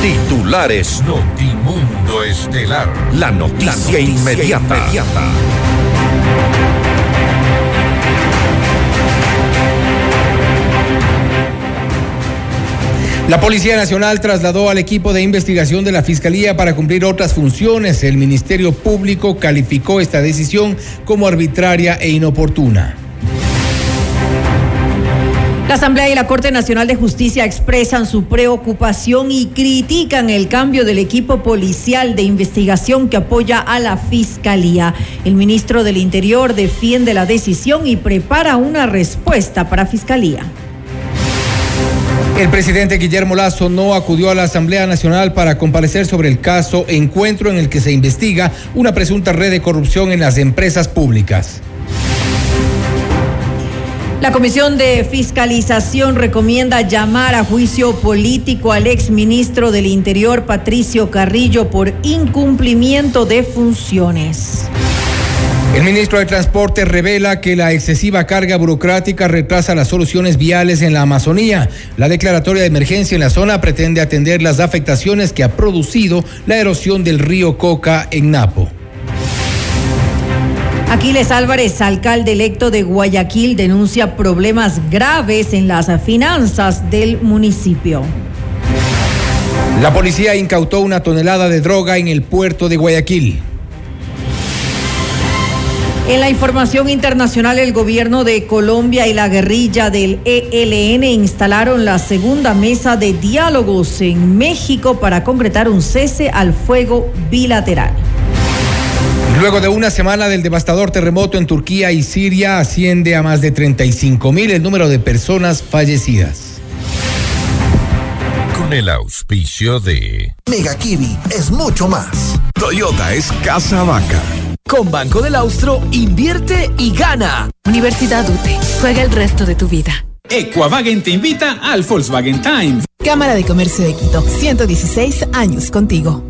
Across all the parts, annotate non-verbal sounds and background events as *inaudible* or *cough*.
Titulares Notimundo Estelar. La noticia, inmediata. inmediata. La Policía Nacional trasladó al equipo de investigación de la Fiscalía para cumplir otras funciones. El Ministerio Público calificó esta decisión como arbitraria e inoportuna. La Asamblea y la Corte Nacional de Justicia expresan su preocupación y critican el cambio del equipo policial de investigación que apoya a la Fiscalía. El ministro del Interior defiende la decisión y prepara una respuesta para Fiscalía. El presidente Guillermo Lazo no acudió a la Asamblea Nacional para comparecer sobre el caso encuentro en el que se investiga una presunta red de corrupción en las empresas públicas. La Comisión de Fiscalización recomienda llamar a juicio político al exministro del Interior, Patricio Carrillo, por incumplimiento de funciones. El ministro de Transporte revela que la excesiva carga burocrática retrasa las soluciones viales en la Amazonía. La declaratoria de emergencia en la zona pretende atender las afectaciones que ha producido la erosión del río Coca en Napo. Aquiles Álvarez, alcalde electo de Guayaquil, denuncia problemas graves en las finanzas del municipio. La policía incautó una tonelada de droga en el puerto de Guayaquil. En la información internacional, el gobierno de Colombia y la guerrilla del ELN instalaron la segunda mesa de diálogos en México para concretar un cese al fuego bilateral. Luego de una semana del devastador terremoto en Turquía y Siria, asciende a más de 35 mil el número de personas fallecidas. Con el auspicio de Mega Kiwi es mucho más. Toyota es Casa Vaca. Con Banco del Austro, invierte y gana. Universidad UTE. Juega el resto de tu vida. Equavagen te invita al Volkswagen Time. Cámara de Comercio de Quito. 116 años contigo.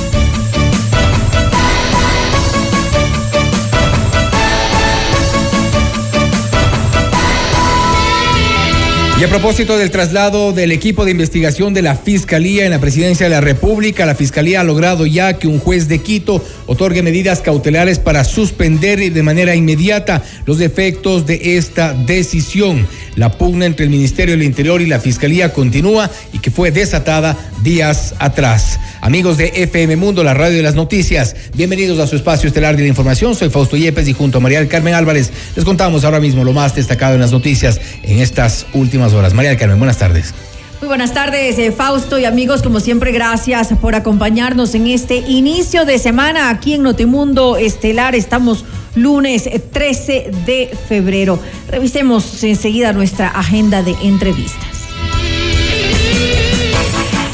Y a propósito del traslado del equipo de investigación de la Fiscalía en la Presidencia de la República, la Fiscalía ha logrado ya que un juez de Quito otorgue medidas cautelares para suspender de manera inmediata los efectos de esta decisión. La pugna entre el Ministerio del Interior y la Fiscalía continúa y que fue desatada días atrás. Amigos de FM Mundo, la radio de las noticias, bienvenidos a su espacio estelar de la información. Soy Fausto Yepes y junto a María del Carmen Álvarez les contamos ahora mismo lo más destacado en las noticias en estas últimas horas. María del Carmen, buenas tardes. Muy buenas tardes, eh, Fausto y amigos, como siempre, gracias por acompañarnos en este inicio de semana aquí en Notimundo Estelar. Estamos lunes 13 de febrero. Revisemos enseguida nuestra agenda de entrevistas.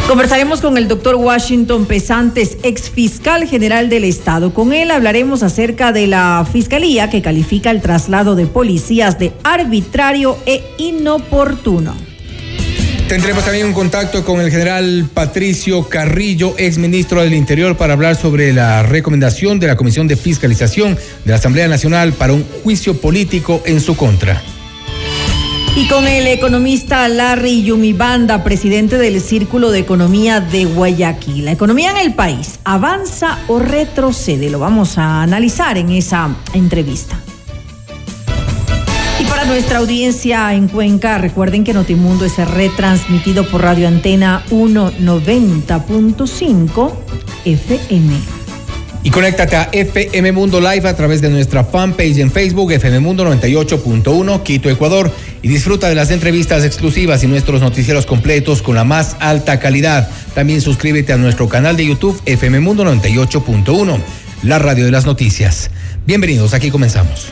Conversaremos con el doctor Washington Pesantes, ex fiscal general del Estado. Con él hablaremos acerca de la fiscalía que califica el traslado de policías de arbitrario e inoportuno. Tendremos también un contacto con el general Patricio Carrillo, ex ministro del Interior, para hablar sobre la recomendación de la Comisión de Fiscalización de la Asamblea Nacional para un juicio político en su contra. Y con el economista Larry Yumibanda, presidente del Círculo de Economía de Guayaquil. La economía en el país, ¿avanza o retrocede? Lo vamos a analizar en esa entrevista. Nuestra audiencia en Cuenca, recuerden que Notimundo es retransmitido por Radio Antena 190.5 FM. Y conéctate a FM Mundo Live a través de nuestra fanpage en Facebook, FM Mundo 98.1, Quito, Ecuador y disfruta de las entrevistas exclusivas y nuestros noticieros completos con la más alta calidad. También suscríbete a nuestro canal de YouTube FM Mundo 98.1, la radio de las noticias. Bienvenidos, aquí comenzamos.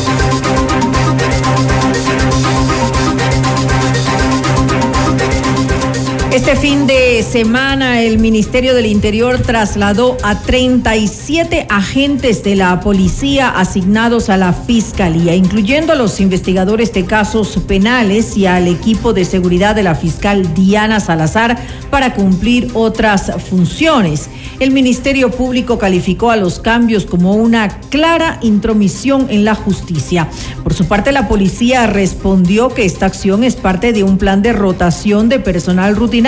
Este fin de semana el Ministerio del Interior trasladó a 37 agentes de la policía asignados a la Fiscalía, incluyendo a los investigadores de casos penales y al equipo de seguridad de la fiscal Diana Salazar para cumplir otras funciones. El Ministerio Público calificó a los cambios como una clara intromisión en la justicia. Por su parte, la policía respondió que esta acción es parte de un plan de rotación de personal rutinario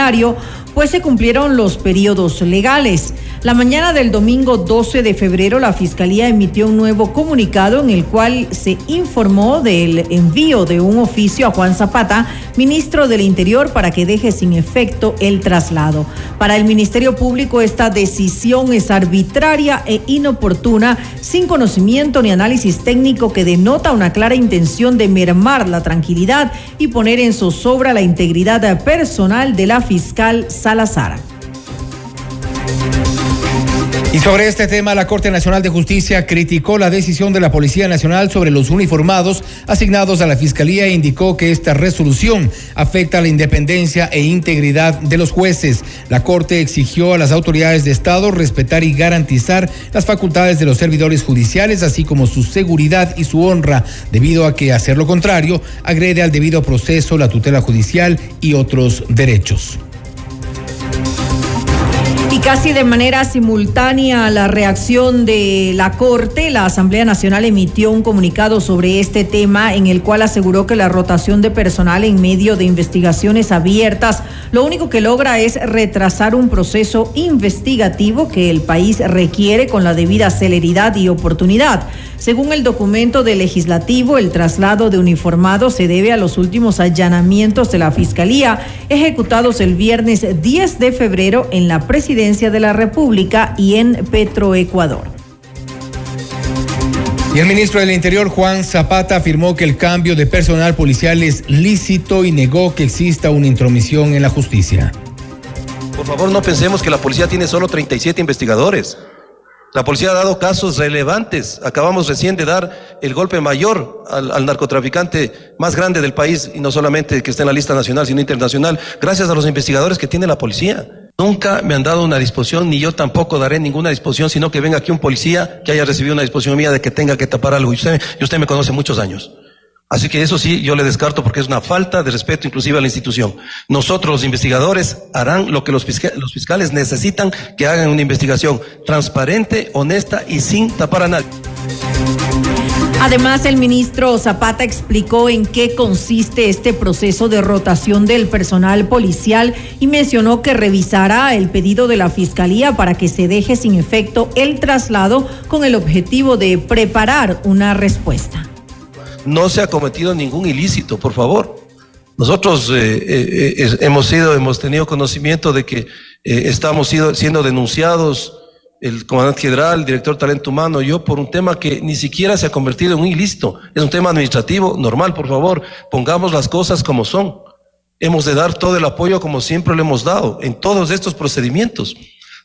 pues se cumplieron los periodos legales. La mañana del domingo 12 de febrero, la Fiscalía emitió un nuevo comunicado en el cual se informó del envío de un oficio a Juan Zapata, ministro del Interior, para que deje sin efecto el traslado. Para el Ministerio Público, esta decisión es arbitraria e inoportuna, sin conocimiento ni análisis técnico que denota una clara intención de mermar la tranquilidad y poner en zozobra la integridad personal de la fiscal Salazar. Y sobre este tema, la Corte Nacional de Justicia criticó la decisión de la Policía Nacional sobre los uniformados asignados a la Fiscalía e indicó que esta resolución afecta la independencia e integridad de los jueces. La Corte exigió a las autoridades de Estado respetar y garantizar las facultades de los servidores judiciales, así como su seguridad y su honra, debido a que hacer lo contrario agrede al debido proceso, la tutela judicial y otros derechos. Casi de manera simultánea a la reacción de la Corte, la Asamblea Nacional emitió un comunicado sobre este tema en el cual aseguró que la rotación de personal en medio de investigaciones abiertas lo único que logra es retrasar un proceso investigativo que el país requiere con la debida celeridad y oportunidad. Según el documento del legislativo, el traslado de uniformados se debe a los últimos allanamientos de la Fiscalía ejecutados el viernes 10 de febrero en la Presidencia de la República y en Petroecuador. Y el ministro del Interior, Juan Zapata, afirmó que el cambio de personal policial es lícito y negó que exista una intromisión en la justicia. Por favor, no pensemos que la policía tiene solo 37 investigadores. La policía ha dado casos relevantes. Acabamos recién de dar el golpe mayor al, narcotraficante más grande del país, y no solamente que está en la lista nacional, sino internacional, gracias a los investigadores que tiene la policía. Nunca me han dado una disposición, ni yo tampoco daré ninguna disposición, sino que venga aquí un policía que haya recibido una disposición mía de que tenga que tapar algo. Y usted, y usted me conoce muchos años. Así que eso sí, yo le descarto porque es una falta de respeto inclusive a la institución. Nosotros los investigadores harán lo que los, fiscales, necesitan que hagan una investigación transparente, honesta y sin tapar a nadie. Además, el ministro Zapata explicó en qué consiste este proceso de rotación del personal policial y mencionó que revisará el pedido de la Fiscalía para que se deje sin efecto el traslado con el objetivo de preparar una respuesta no se ha cometido ningún ilícito, por favor. Nosotros eh, eh, eh, hemos sido, hemos tenido conocimiento de que estamos siendo denunciados, el comandante general, el director de talento humano, yo, por un tema que ni siquiera se ha convertido en un ilícito. Es un tema administrativo normal, por favor. Pongamos las cosas como son. Hemos de dar todo el apoyo como siempre lo hemos dado en todos estos procedimientos.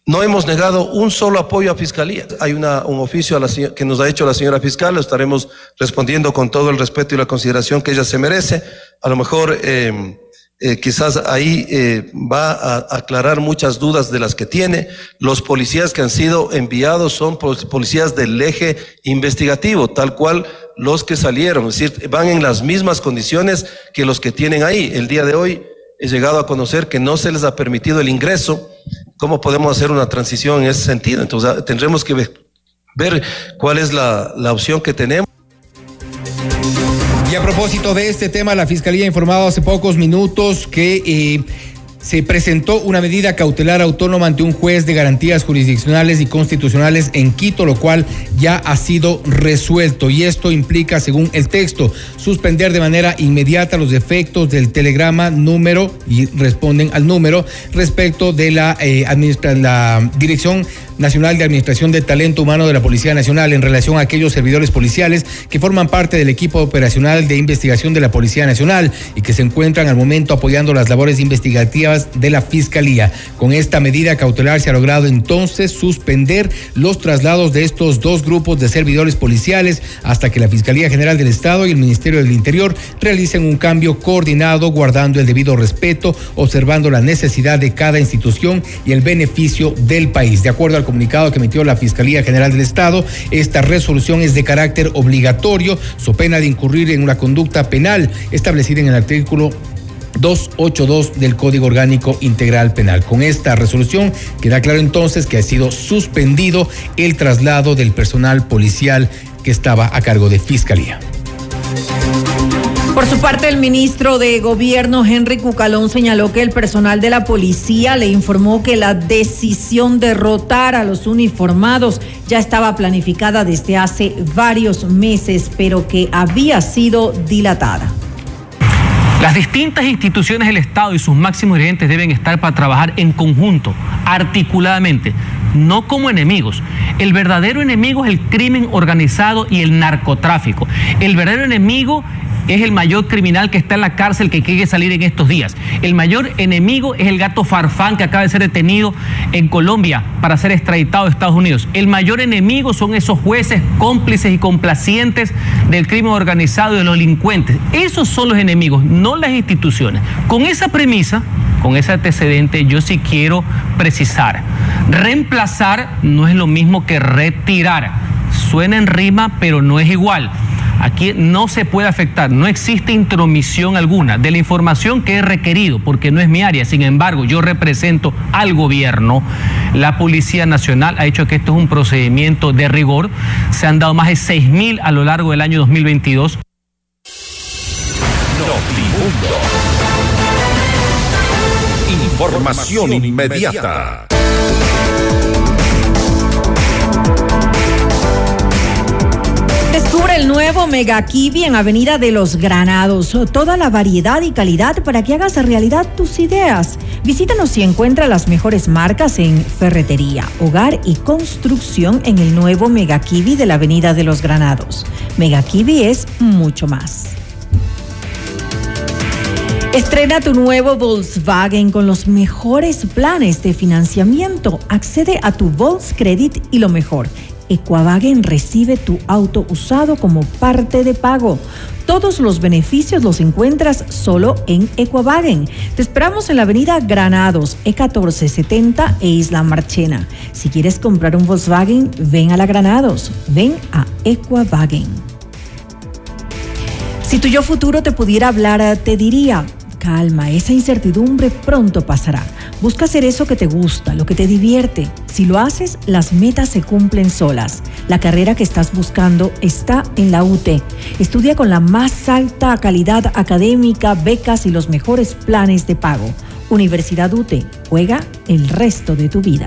No hemos negado un solo apoyo a Fiscalía. Hay una, un oficio que nos ha hecho la señora fiscal, estaremos respondiendo con todo el respeto y la consideración que ella se merece. A lo mejor eh, eh, quizás ahí eh, va a aclarar muchas dudas de las que tiene. Los policías que han sido enviados son policías del eje investigativo, tal cual los que salieron, es decir, van en las mismas condiciones que los que tienen ahí. El día de hoy he llegado a conocer que no se les ha permitido el ingreso ¿Cómo podemos hacer una transición en ese sentido? Entonces tendremos que ver, cuál es la, opción que tenemos. Y a propósito de este tema, la Fiscalía ha informado hace pocos minutos que eh, se presentó una medida cautelar autónoma ante un juez de garantías jurisdiccionales y constitucionales en Quito, lo cual ya ha sido resuelto. Y esto implica, según el texto, suspender de manera inmediata los efectos del telegrama número, y responden al número, respecto de la, eh, la Dirección Nacional de Administración de Talento Humano de la Policía Nacional en relación a aquellos servidores policiales que forman parte del equipo operacional de investigación de la Policía Nacional y que se encuentran al momento apoyando las labores investigativas de la Fiscalía. Con esta medida cautelar se ha logrado entonces suspender los traslados de estos dos grupos de servidores policiales hasta que la Fiscalía General del Estado y el Ministerio del Interior realicen un cambio coordinado guardando el debido respeto, observando la necesidad de cada institución y el beneficio del país. De acuerdo al comunicado que emitió la Fiscalía General del Estado, esta resolución es de carácter obligatorio, so pena de incurrir en una conducta penal establecida en el artículo 282 del Código Orgánico Integral Penal. Con esta resolución queda claro entonces que ha sido suspendido el traslado del personal policial que estaba a cargo de Fiscalía. Por su parte, el ministro de Gobierno, Henry Cucalón, señaló que el personal de la policía le informó que la decisión de rotar a los uniformados ya estaba planificada desde hace varios meses, pero que había sido dilatada. Las distintas instituciones del Estado y sus máximos dirigentes deben estar para trabajar en conjunto, articuladamente, no como enemigos. El verdadero enemigo es el crimen organizado y el narcotráfico. El verdadero enemigo es el mayor criminal que está en la cárcel que quiere salir en estos días. El mayor enemigo es el gato Farfán que acaba de ser detenido en Colombia para ser extraditado a Estados Unidos. El mayor enemigo son esos jueces cómplices y complacientes del crimen organizado y de los delincuentes. Esos son los enemigos, no las instituciones. Con esa premisa, con ese antecedente, yo sí quiero precisar. Reemplazar no es lo mismo que retirar. Suena en rima, pero no es igual. Aquí no se puede afectar, no existe intromisión alguna de la información que he requerido, porque no es mi área. Sin embargo, yo represento al gobierno. La Policía Nacional ha hecho que esto es un procedimiento de rigor. Se han dado más de 6 mil a lo largo del año 2022. Información inmediata. Descubre el nuevo Mega Kiwi en Avenida de los Granados. Toda la variedad y calidad para que hagas realidad tus ideas. Visítanos y encuentra las mejores marcas en ferretería, hogar y construcción en el nuevo Mega Kiwi de la Avenida de los Granados. Mega Kiwi es mucho más. Estrena tu nuevo Volkswagen con los mejores planes de financiamiento. Accede a tu Volkscredit y lo mejor Equavagen recibe tu auto usado como parte de pago. Todos los beneficios los encuentras solo en Equavagen. Te esperamos en la avenida Granados, E1470 e Isla Marchena. Si quieres comprar un Volkswagen, ven a la Granados. Ven a Equavagen. Si tu yo futuro te pudiera hablar, te diría, calma, esa incertidumbre pronto pasará. Busca hacer eso que te gusta, lo que te divierte. Si lo haces, las metas se cumplen solas. La carrera que estás buscando está en la UT. Estudia con la más alta calidad académica, becas y los mejores planes de pago. Universidad UT. Juega el resto de tu vida.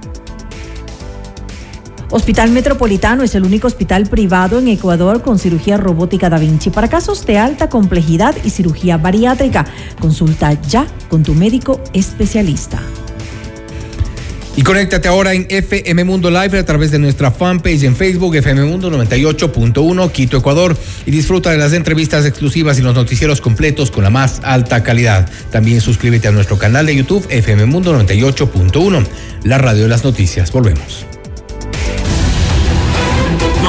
Hospital Metropolitano es el único hospital privado en Ecuador con cirugía robótica Da Vinci para casos de alta complejidad y cirugía bariátrica. Consulta ya con tu médico especialista. Y conéctate ahora en FM Mundo Live a través de nuestra fanpage en Facebook, FM Mundo 98.1, Quito, Ecuador, y disfruta de las entrevistas exclusivas y los noticieros completos con la más alta calidad. También suscríbete a nuestro canal de YouTube, FM Mundo 98.1, la radio de las noticias. Volvemos.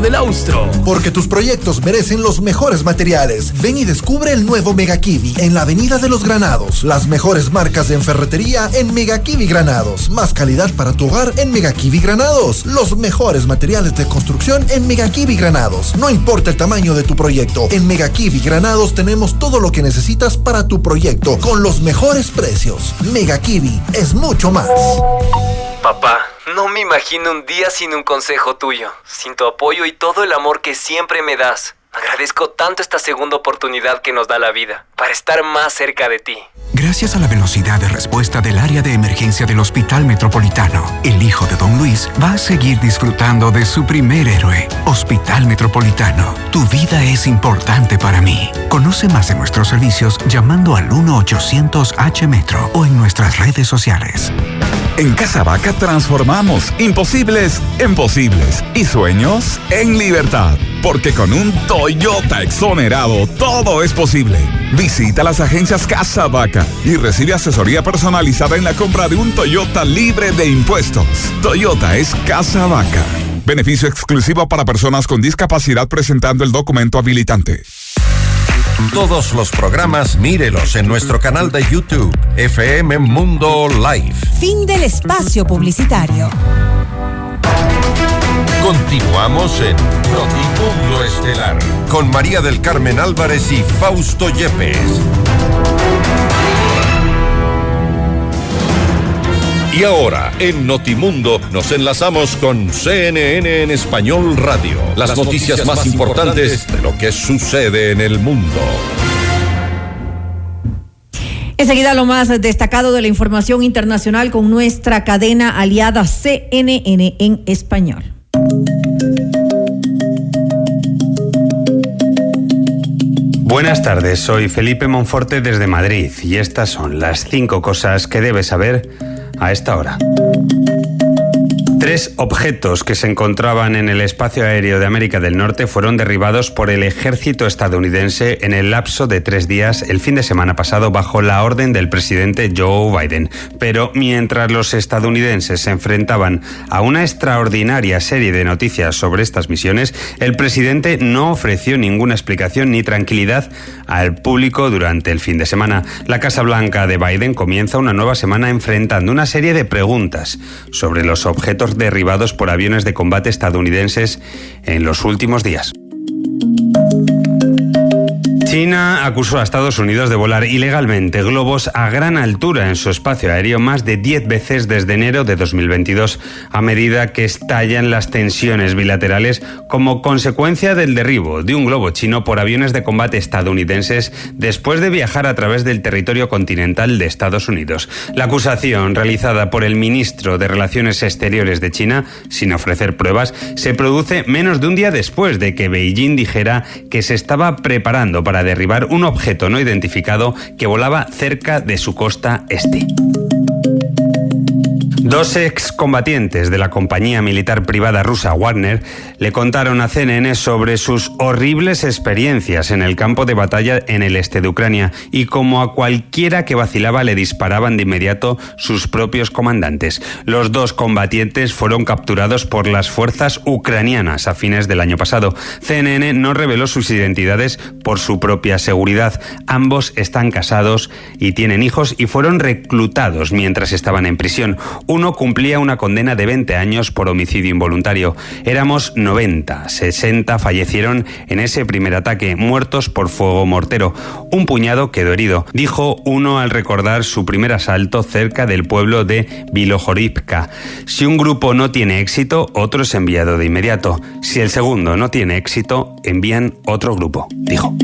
del Austro. Porque tus proyectos merecen los mejores materiales. Ven y descubre el nuevo Mega Kiwi en la Avenida de los Granados. Las mejores marcas de ferretería en Mega Kiwi Granados. Más calidad para tu hogar en Mega Kiwi Granados. Los mejores materiales de construcción en Mega Kiwi Granados. No importa el tamaño de tu proyecto. En Mega Kiwi Granados tenemos todo lo que necesitas para tu proyecto con los mejores precios. Mega Kiwi es mucho más. Papá, no me imagino un día sin un consejo tuyo, sin tu apoyo y todo el amor que siempre me das. Agradezco tanto esta segunda oportunidad que nos da la vida para estar más cerca de ti. Gracias a la velocidad de respuesta del área de emergencia del Hospital Metropolitano, el hijo de Don Luis va a seguir disfrutando de su primer héroe. Hospital Metropolitano, tu vida es importante para mí. Conoce más de nuestros servicios llamando al 1-800-H-Metro o en nuestras redes sociales. En Casa Vaca transformamos imposibles en posibles y sueños en libertad. Porque con un Toyota exonerado todo es posible. Visita las agencias Casa Vaca y recibe asesoría personalizada en la compra de un Toyota libre de impuestos. Toyota es Casa Vaca. Beneficio exclusivo para personas con discapacidad presentando el documento habilitante. Todos los programas mírelos en nuestro canal de YouTube, FM Mundo Live. Fin del espacio publicitario. Continuamos en Notimundo Estelar con María del Carmen Álvarez y Fausto Yepes. Y ahora, en Notimundo, nos enlazamos con CNN en Español Radio. Las, noticias, más importantes de lo que sucede en el mundo. Enseguida lo más destacado de la información internacional con nuestra cadena aliada CNN en español. Buenas tardes, soy Felipe Monforte desde Madrid y estas son las cinco cosas que debes saber a esta hora. Tres objetos que se encontraban en el espacio aéreo de América del Norte fueron derribados por el ejército estadounidense en el lapso de tres días el fin de semana pasado bajo la orden del presidente Joe Biden. Pero mientras los estadounidenses se enfrentaban a una extraordinaria serie de noticias sobre estas misiones, el presidente no ofreció ninguna explicación ni tranquilidad al público durante el fin de semana. La Casa Blanca de Biden comienza una nueva semana enfrentando una serie de preguntas sobre los objetos derribados por aviones de combate estadounidenses en los últimos días. China acusó a Estados Unidos de volar ilegalmente globos a gran altura en su espacio aéreo más de 10 veces desde enero de 2022, a medida que estallan las tensiones bilaterales como consecuencia del derribo de un globo chino por aviones de combate estadounidenses después de viajar a través del territorio continental de Estados Unidos. La acusación realizada por el ministro de Relaciones Exteriores de China, sin ofrecer pruebas, se produce menos de un día después de que Beijing dijera que se estaba preparando para derribar un objeto no identificado que volaba cerca de su costa este. Dos excombatientes de la compañía militar privada rusa Wagner le contaron a CNN sobre sus horribles experiencias en el campo de batalla en el este de Ucrania y como a cualquiera que vacilaba le disparaban de inmediato sus propios comandantes. Los dos combatientes fueron capturados por las fuerzas ucranianas a fines del año pasado. CNN no reveló sus identidades por su propia seguridad. Ambos están casados y tienen hijos y fueron reclutados mientras estaban en prisión uno cumplía una condena de 20 años por homicidio involuntario. Éramos 90, 60 fallecieron en ese primer ataque, muertos por fuego mortero. Un puñado quedó herido, dijo uno al recordar su primer asalto cerca del pueblo de Vilojoripka. Si un grupo no tiene éxito, otro es enviado de inmediato. Si el segundo no tiene éxito, envían otro grupo, dijo.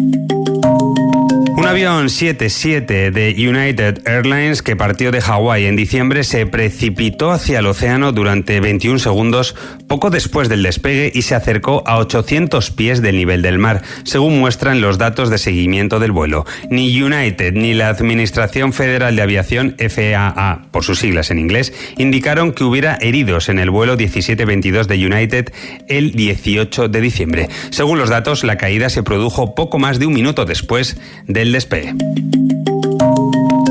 Un avión 77 de United Airlines que partió de Hawái en diciembre se precipitó hacia el océano durante 21 segundos poco después del despegue y se acercó a 800 pies del nivel del mar, según muestran los datos de seguimiento del vuelo. Ni United ni la Administración Federal de Aviación, FAA, por sus siglas en inglés, indicaron que hubiera heridos en el vuelo 1722 de United el 18 de diciembre. Según los datos, la caída se produjo poco más de un minuto después del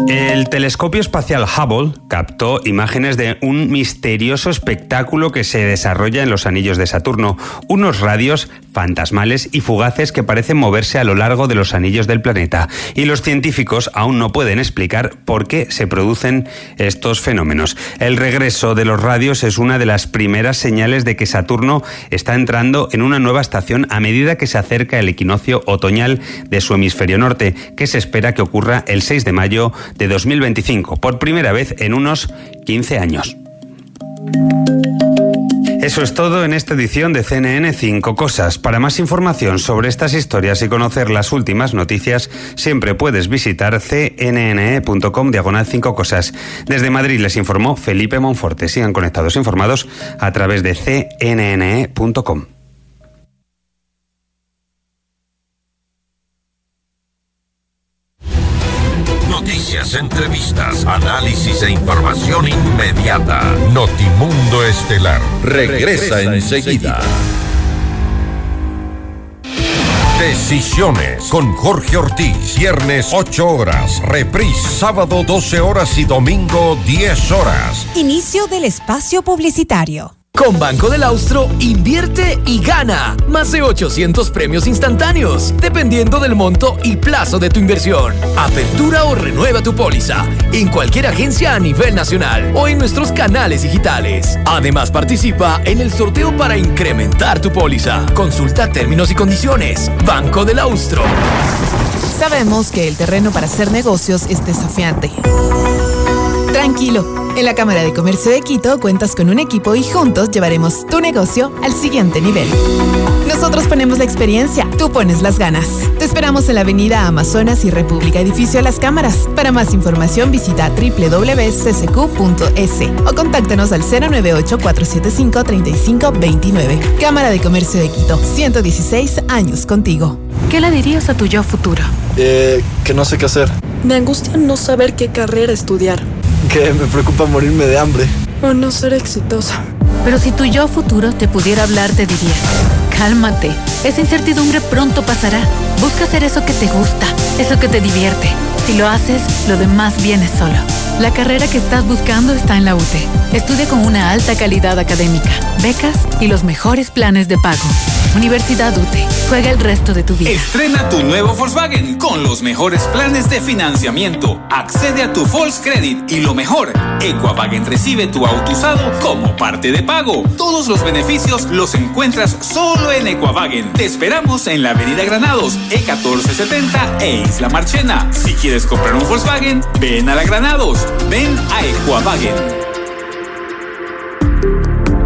El telescopio espacial Hubble captó imágenes de un misterioso espectáculo que se desarrolla en los anillos de Saturno, unos radios fantasmales y fugaces que parecen moverse a lo largo de los anillos del planeta. Y los científicos aún no pueden explicar por qué se producen estos fenómenos. El regreso de los radios es una de las primeras señales de que Saturno está entrando en una nueva estación a medida que se acerca el equinoccio otoñal de su hemisferio norte, que se espera que ocurra el 6 de mayo de 2025, por primera vez en unos 15 años. Eso es todo en esta edición de CNN 5 Cosas. Para más información sobre estas historias y conocer las últimas noticias, siempre puedes visitar cnne.com diagonal 5 Cosas. Desde Madrid les informó Felipe Monforte. Sigan conectados e informados a través de cnne.com. entrevistas, análisis e información inmediata. Notimundo Estelar regresa enseguida. Decisiones con Jorge Ortiz. Viernes 8 horas. Reprise sábado 12 horas y domingo 10 horas. Inicio del espacio publicitario. Con Banco del Austro, invierte y gana. Más de 800 premios instantáneos, dependiendo del monto y plazo de tu inversión. Apertura o renueva tu póliza en cualquier agencia a nivel nacional o en nuestros canales digitales. Además, participa en el sorteo para incrementar tu póliza. Consulta términos y condiciones. Banco del Austro. Sabemos que el terreno para hacer negocios es desafiante. Tranquilo. En la Cámara de Comercio de Quito cuentas con un equipo y juntos llevaremos tu negocio al siguiente nivel. Nosotros ponemos la experiencia, tú pones las ganas. Te esperamos en la Avenida Amazonas y República Edificio Las Cámaras. Para más información visita www.ccq.es o contáctanos al 098-475-3529. Cámara de Comercio de Quito, 116 años contigo. ¿Qué le dirías a tu yo futuro? Eh, que no sé qué hacer. Me angustia no saber qué carrera estudiar. Que me preocupa morirme de hambre. O no ser exitosa. Pero si tu yo futuro te pudiera hablar, te diría, cálmate, esa incertidumbre pronto pasará. Busca hacer eso que te gusta, eso que te divierte. Si lo haces, lo demás viene solo. La carrera que estás buscando está en la UTE. Estudia con una alta calidad académica, becas y los mejores planes de pago. Universidad UTE. Juega el resto de tu vida. Estrena tu nuevo Volkswagen con los mejores planes de financiamiento. Accede a tu Volks Credit y lo mejor, Equavagen recibe tu auto usado como parte de pago. Todos los beneficios los encuentras solo en Equavagen. Te esperamos en la Avenida Granados, E1470 e Isla Marchena. Si quieres comprar un Volkswagen, ven a la Granados. Ven a Equavagen.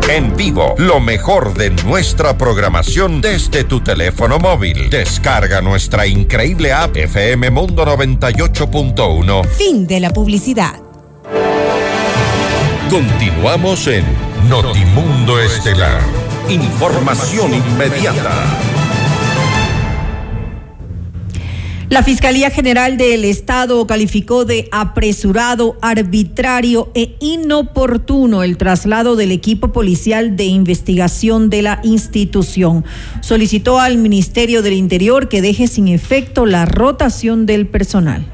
En vivo, lo mejor de nuestra programación desde tu teléfono móvil. Descarga nuestra increíble app FM Mundo 98.1. Fin de la publicidad. Continuamos en Notimundo Estelar. Información inmediata. La Fiscalía General del Estado calificó de apresurado, arbitrario e inoportuno el traslado del equipo policial de investigación de la institución. Solicitó al Ministerio del Interior que deje sin efecto la rotación del personal.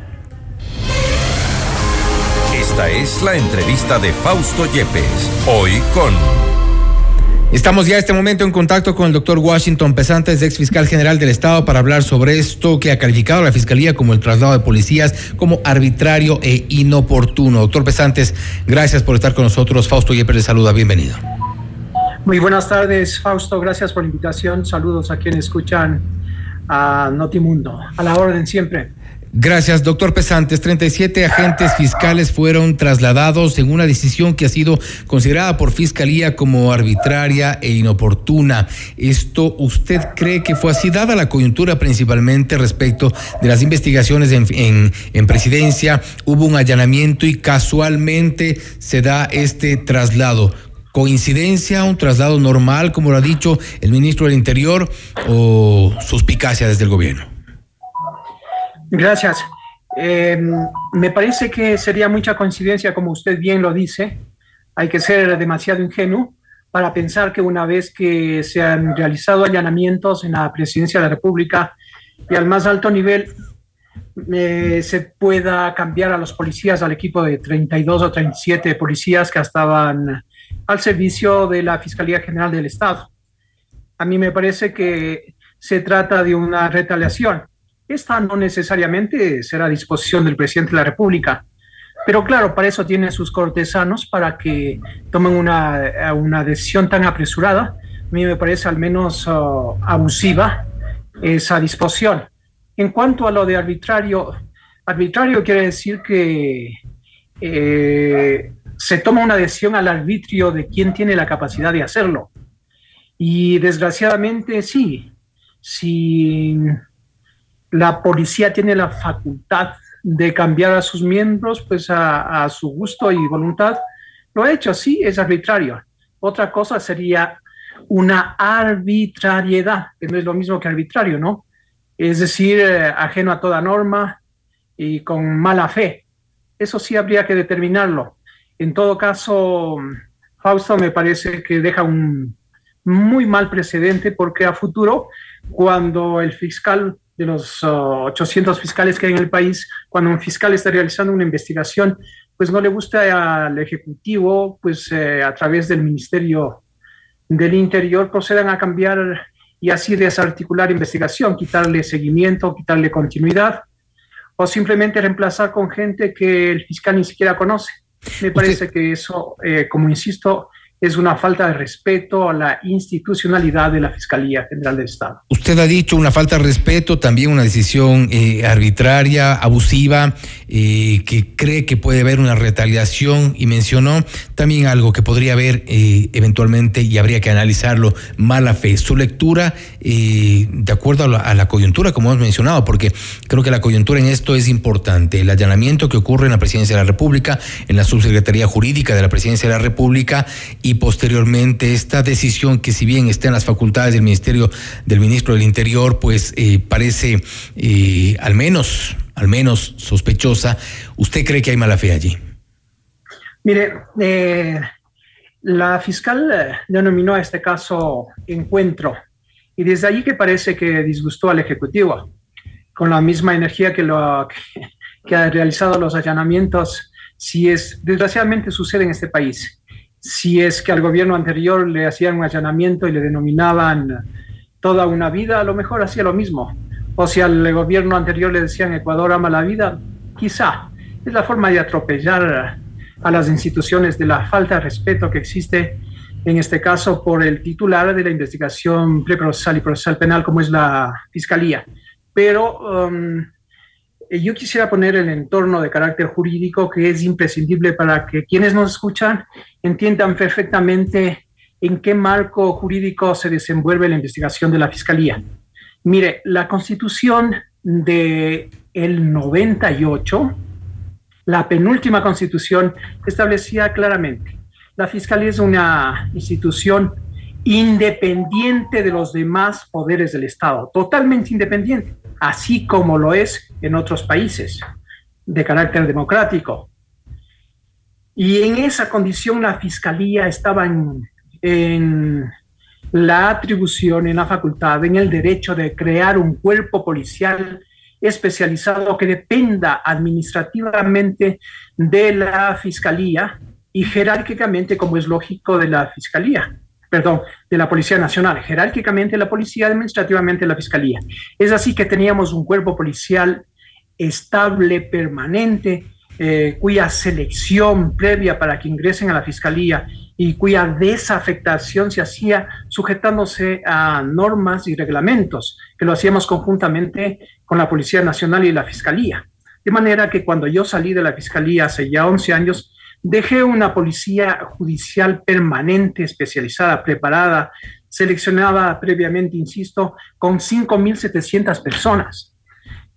Esta es la entrevista de Fausto Yepes, hoy con... Estamos ya a este momento en contacto con el doctor Washington Pesantes, ex fiscal general del Estado, para hablar sobre esto que ha calificado la Fiscalía como el traslado de policías como arbitrario e inoportuno. Doctor Pesantes, gracias por estar con nosotros. Fausto Yepes le saluda, bienvenido. Muy buenas tardes, Fausto. Gracias por la invitación. Saludos a quienes escuchan a Notimundo. A la orden siempre. Gracias, doctor Pesantes. 37 agentes fiscales fueron trasladados en una decisión que ha sido considerada por Fiscalía como arbitraria e inoportuna. ¿Esto usted cree que fue así, dada la coyuntura principalmente respecto de las investigaciones en, en, en presidencia? Hubo un allanamiento y casualmente se da este traslado. ¿Coincidencia, un traslado normal, como lo ha dicho el ministro del Interior, o suspicacia desde el gobierno? Gracias. Eh, me parece que sería mucha coincidencia, como usted bien lo dice. Hay que ser demasiado ingenuo para pensar que una vez que se han realizado allanamientos en la presidencia de la República y al más alto nivel, eh, se pueda cambiar a los policías al equipo de 32 o 37 policías que estaban al servicio de la Fiscalía General del Estado. A mí me parece que se trata de una retaliación. Esta no necesariamente será a disposición del presidente de la República, pero claro, para eso tiene sus cortesanos, para que tomen una, una decisión tan apresurada. A mí me parece al menos uh, abusiva esa disposición. En cuanto a lo de arbitrario, arbitrario quiere decir que eh, se toma una decisión al arbitrio de quién tiene la capacidad de hacerlo. Y desgraciadamente sí, si la policía tiene la facultad de cambiar a sus miembros, pues a, su gusto y voluntad, lo ha hecho, sí, es arbitrario. Otra cosa sería una arbitrariedad, que no es lo mismo que arbitrario, ¿no? Es decir, eh, ajeno a toda norma y con mala fe. Eso sí habría que determinarlo. En todo caso, Fausto me parece que deja un muy mal precedente porque a futuro, cuando el fiscal de los 800 fiscales que hay en el país, cuando un fiscal está realizando una investigación, pues no le gusta al Ejecutivo, pues eh, a través del Ministerio del Interior procedan a cambiar y así desarticular investigación, quitarle seguimiento, quitarle continuidad, o simplemente reemplazar con gente que el fiscal ni siquiera conoce. Me parece que eso, eh, como insisto, es una falta de respeto a la institucionalidad de la Fiscalía General del Estado. Usted ha dicho una falta de respeto, también una decisión eh, arbitraria, abusiva, eh, que cree que puede haber una retaliación y mencionó también algo que podría haber eh, eventualmente y habría que analizarlo, mala fe. Su lectura, de acuerdo a la, coyuntura, como hemos mencionado, porque creo que la coyuntura en esto es importante. El allanamiento que ocurre en la Presidencia de la República, en la Subsecretaría Jurídica de la Presidencia de la República y y posteriormente esta decisión que si bien está en las facultades del Ministerio del Ministro del Interior, pues eh, parece eh, al menos, al menos sospechosa. ¿Usted cree que hay mala fe allí? Mire, eh, la fiscal denominó a este caso encuentro y desde allí que parece que disgustó al Ejecutivo con la misma energía que, lo, que ha realizado los allanamientos, si es, desgraciadamente sucede en este país si es que al gobierno anterior le hacían un allanamiento y le denominaban toda una vida, a lo mejor hacía lo mismo. O si al gobierno anterior le decían Ecuador ama la vida, quizá. Es la forma de atropellar a las instituciones de la falta de respeto que existe, en este caso, por el titular de la investigación preprocesal y procesal penal, como es la Fiscalía. Pero um, yo quisiera poner el entorno de carácter jurídico que es imprescindible para que quienes nos escuchan entiendan perfectamente en qué marco jurídico se desenvuelve la investigación de la Fiscalía. Mire, la constitución de el 98, la penúltima constitución, establecía claramente, la Fiscalía es una institución independiente de los demás poderes del Estado, totalmente independiente, así como lo es en otros países de carácter democrático. Y en esa condición la Fiscalía estaba en, la atribución, en la facultad, en el derecho de crear un cuerpo policial especializado que dependa administrativamente de la Fiscalía y jerárquicamente, como es lógico, de la Fiscalía perdón, de la Policía Nacional, jerárquicamente la Policía, administrativamente la Fiscalía. Es así que teníamos un cuerpo policial estable, permanente, eh, cuya selección previa para que ingresen a la Fiscalía y cuya desafectación se hacía sujetándose a normas y reglamentos, que lo hacíamos conjuntamente con la Policía Nacional y la Fiscalía. De manera que cuando yo salí de la Fiscalía hace ya 11 años, Dejé una policía judicial permanente, especializada, preparada, seleccionada previamente, insisto, con 5.700 personas.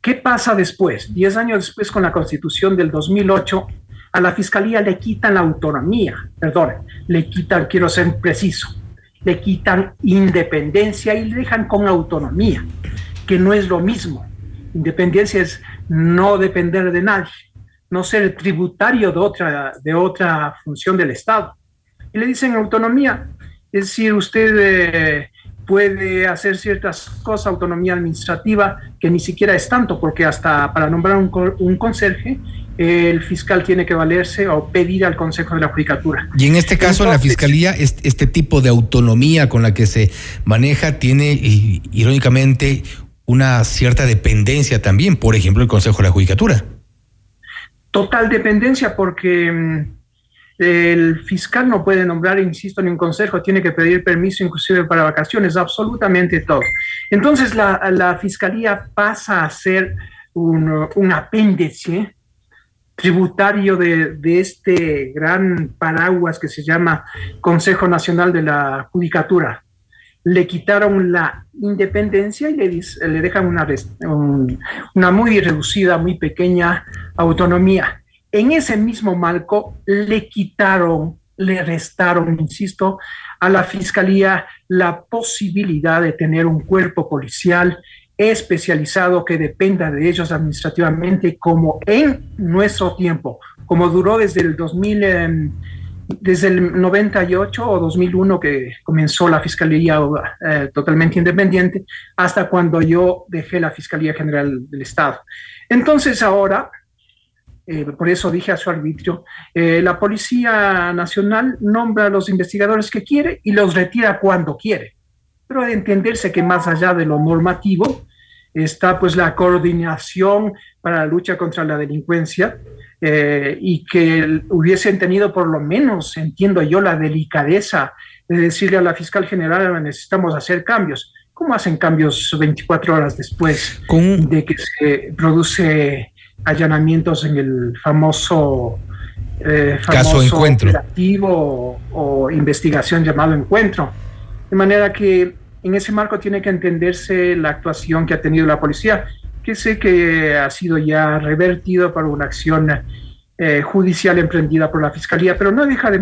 ¿Qué pasa después? Diez años después, con la constitución del 2008, A la fiscalía le quitan la autonomía, perdón, le quitan, quiero ser preciso, le quitan independencia y le dejan con autonomía, que no es lo mismo. Independencia es no depender de nadie, no ser tributario de otra, de otra función del Estado. Y le dicen autonomía, es decir, usted eh, puede hacer ciertas cosas, autonomía administrativa, que ni siquiera es tanto, porque hasta para nombrar un, un conserje, el fiscal tiene que valerse o pedir al Consejo de la Judicatura. Y en este caso, la Fiscalía, este, este, tipo de autonomía con la que se maneja tiene, irónicamente, una cierta dependencia también, por ejemplo, el Consejo de la Judicatura. Total dependencia, porque mm, el fiscal no puede nombrar, insisto, ni un consejo, tiene que pedir permiso inclusive para vacaciones, absolutamente todo. Entonces la, fiscalía pasa a ser un, apéndice tributario de, este gran paraguas que se llama Consejo Nacional de la Judicatura. Le quitaron la independencia y le, le dejan una, un, una muy reducida, muy pequeña autonomía. En ese mismo marco le quitaron, le restaron, insisto, a la Fiscalía la posibilidad de tener un cuerpo policial especializado que dependa de ellos administrativamente como en nuestro tiempo, como duró desde el 2000, em, desde el 98 o 2001 que comenzó la Fiscalía eh, totalmente independiente, hasta cuando yo dejé la Fiscalía General del Estado. Entonces ahora, eh, por eso dije a su arbitrio, eh, la Policía Nacional nombra a los investigadores que quiere y los retira cuando quiere pero de entenderse que más allá de lo normativo está pues la coordinación para la lucha contra la delincuencia eh, y que hubiesen tenido por lo menos, entiendo yo, la delicadeza de decirle a la fiscal general necesitamos hacer cambios. ¿Cómo hacen cambios 24 horas después de que se produce allanamientos en el famoso, eh, caso encuentro operativo o investigación llamado encuentro? De manera que en ese marco tiene que entenderse la actuación que ha tenido la policía, que sé que ha sido ya revertido por una acción eh, judicial emprendida por la Fiscalía, pero no deja de,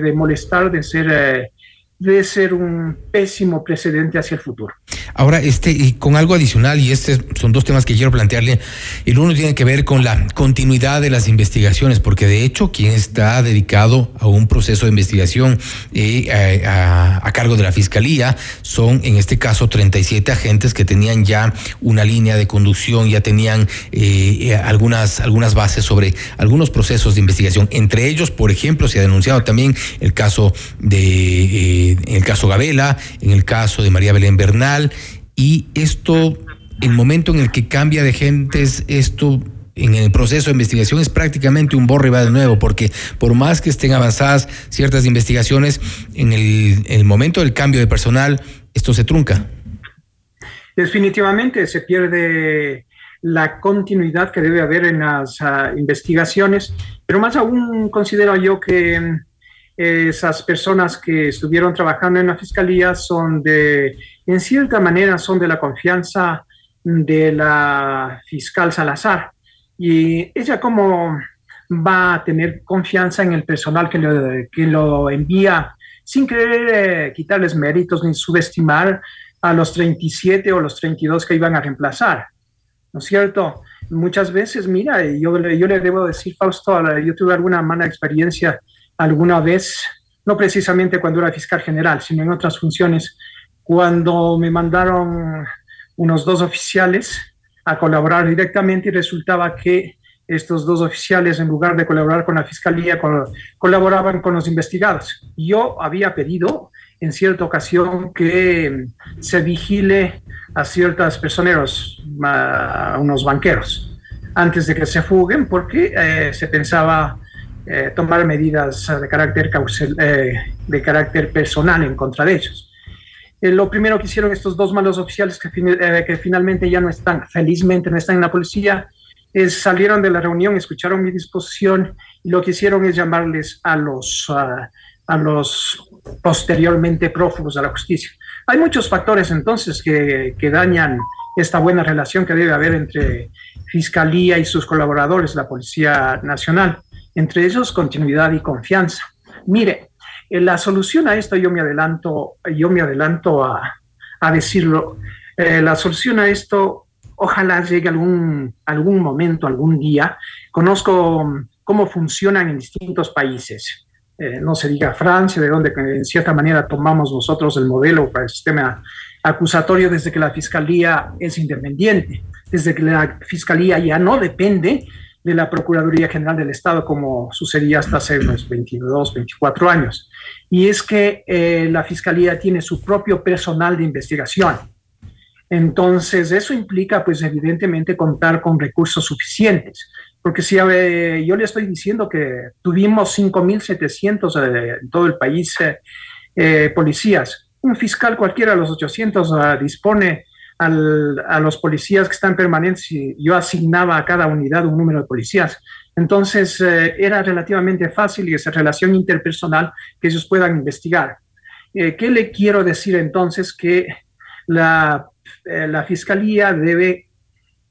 de, molestar, de ser eh, debe ser un pésimo precedente hacia el futuro. Ahora, este, y con algo adicional, y este son dos temas que quiero plantearle. El uno tiene que ver con la continuidad de las investigaciones, porque de hecho, quien está dedicado a un proceso de investigación eh, a, cargo de la fiscalía son, en este caso, 37 agentes que tenían ya una línea de conducción, ya tenían eh, algunas, algunas bases sobre algunos procesos de investigación. Entre ellos, por ejemplo, se ha denunciado también el caso de. Eh, en el caso Gabela, en el caso de María Belén Bernal, y esto, el momento en el que cambia de gentes, esto en el proceso de investigación es prácticamente un borre y va de nuevo, porque por más que estén avanzadas ciertas investigaciones, en el, momento del cambio de personal, esto se trunca. Definitivamente se pierde la continuidad que debe haber en las ah, investigaciones, pero más aún considero yo que esas personas que estuvieron trabajando en la fiscalía son de, en cierta manera, son de la confianza de la fiscal Salazar. Y ella como va a tener confianza en el personal que lo, que lo envía sin querer eh, quitarles méritos ni subestimar a los 37 o los 32 que iban a reemplazar. ¿No es cierto? Muchas veces, mira, yo, yo le debo decir, Fausto, yo tuve alguna mala experiencia alguna vez, no precisamente cuando era fiscal general, sino en otras funciones, cuando me mandaron unos dos oficiales a colaborar directamente y resultaba que estos dos oficiales, en lugar de colaborar con la fiscalía, colaboraban con los investigados. Yo había pedido en cierta ocasión que se vigile a ciertos personeros, a unos banqueros, antes de que se fuguen, porque eh, se pensaba eh, tomar medidas de carácter, eh, de carácter personal en contra de ellos. Eh, lo primero que hicieron estos dos malos oficiales que, que, finalmente ya no están, felizmente no están en la policía, es salieron de la reunión, escucharon mi disposición y lo que hicieron es llamarles a los, a los posteriormente prófugos de la justicia. Hay muchos factores entonces que, que dañan esta buena relación que debe haber entre Fiscalía y sus colaboradores, la Policía Nacional entre ellos continuidad y confianza. Mire, eh, la solución a esto, yo me adelanto, yo me adelanto a, decirlo, eh, la solución a esto ojalá llegue algún, algún momento, algún día. Conozco cómo funcionan en distintos países. Eh, no se diga Francia, de donde en cierta manera tomamos nosotros el modelo para el sistema acusatorio desde que la fiscalía es independiente, desde que la fiscalía ya no depende de la Procuraduría General del Estado, como sucedía hasta hace unos 22, 24 años. Y es que eh, la Fiscalía tiene su propio personal de investigación. Entonces, eso implica, pues, evidentemente, contar con recursos suficientes. Porque si yo le estoy diciendo que tuvimos 5.700 eh, en todo el país eh, policías, un fiscal cualquiera de los 800 ah, dispone a los policías que están permanentes y yo asignaba a cada unidad un número de policías. Entonces eh, era relativamente fácil y esa relación interpersonal que ellos puedan investigar. Eh, ¿Qué le quiero decir entonces? Que la, eh, la fiscalía debe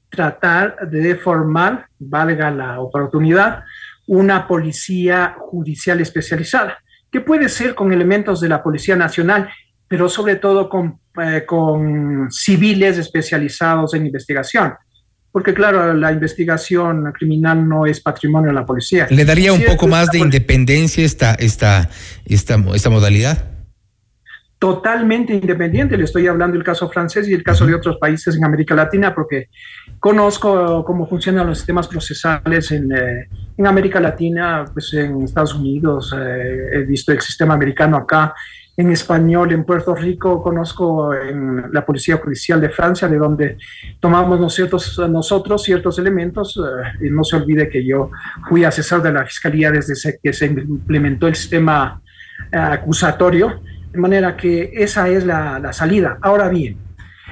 tratar de formar, valga la oportunidad, una policía judicial especializada, que puede ser con elementos de la Policía Nacional pero sobre todo con, eh, con civiles especializados en investigación porque claro, la investigación criminal no es patrimonio de la policía. ¿Le daría un poco más de independencia esta, esta, esta, esta modalidad? Totalmente independiente, le estoy hablando del caso francés y el caso de otros países en América Latina, porque conozco cómo funcionan los sistemas procesales en, eh, en América Latina, pues en Estados Unidos, eh, he visto el sistema americano acá, en español en Puerto Rico, conozco en la Policía Judicial de Francia, de donde tomamos nosotros, nosotros ciertos elementos. Eh, y no se olvide que yo fui asesor de la Fiscalía desde que se implementó el sistema eh, acusatorio, de manera que esa es la, salida. Ahora bien,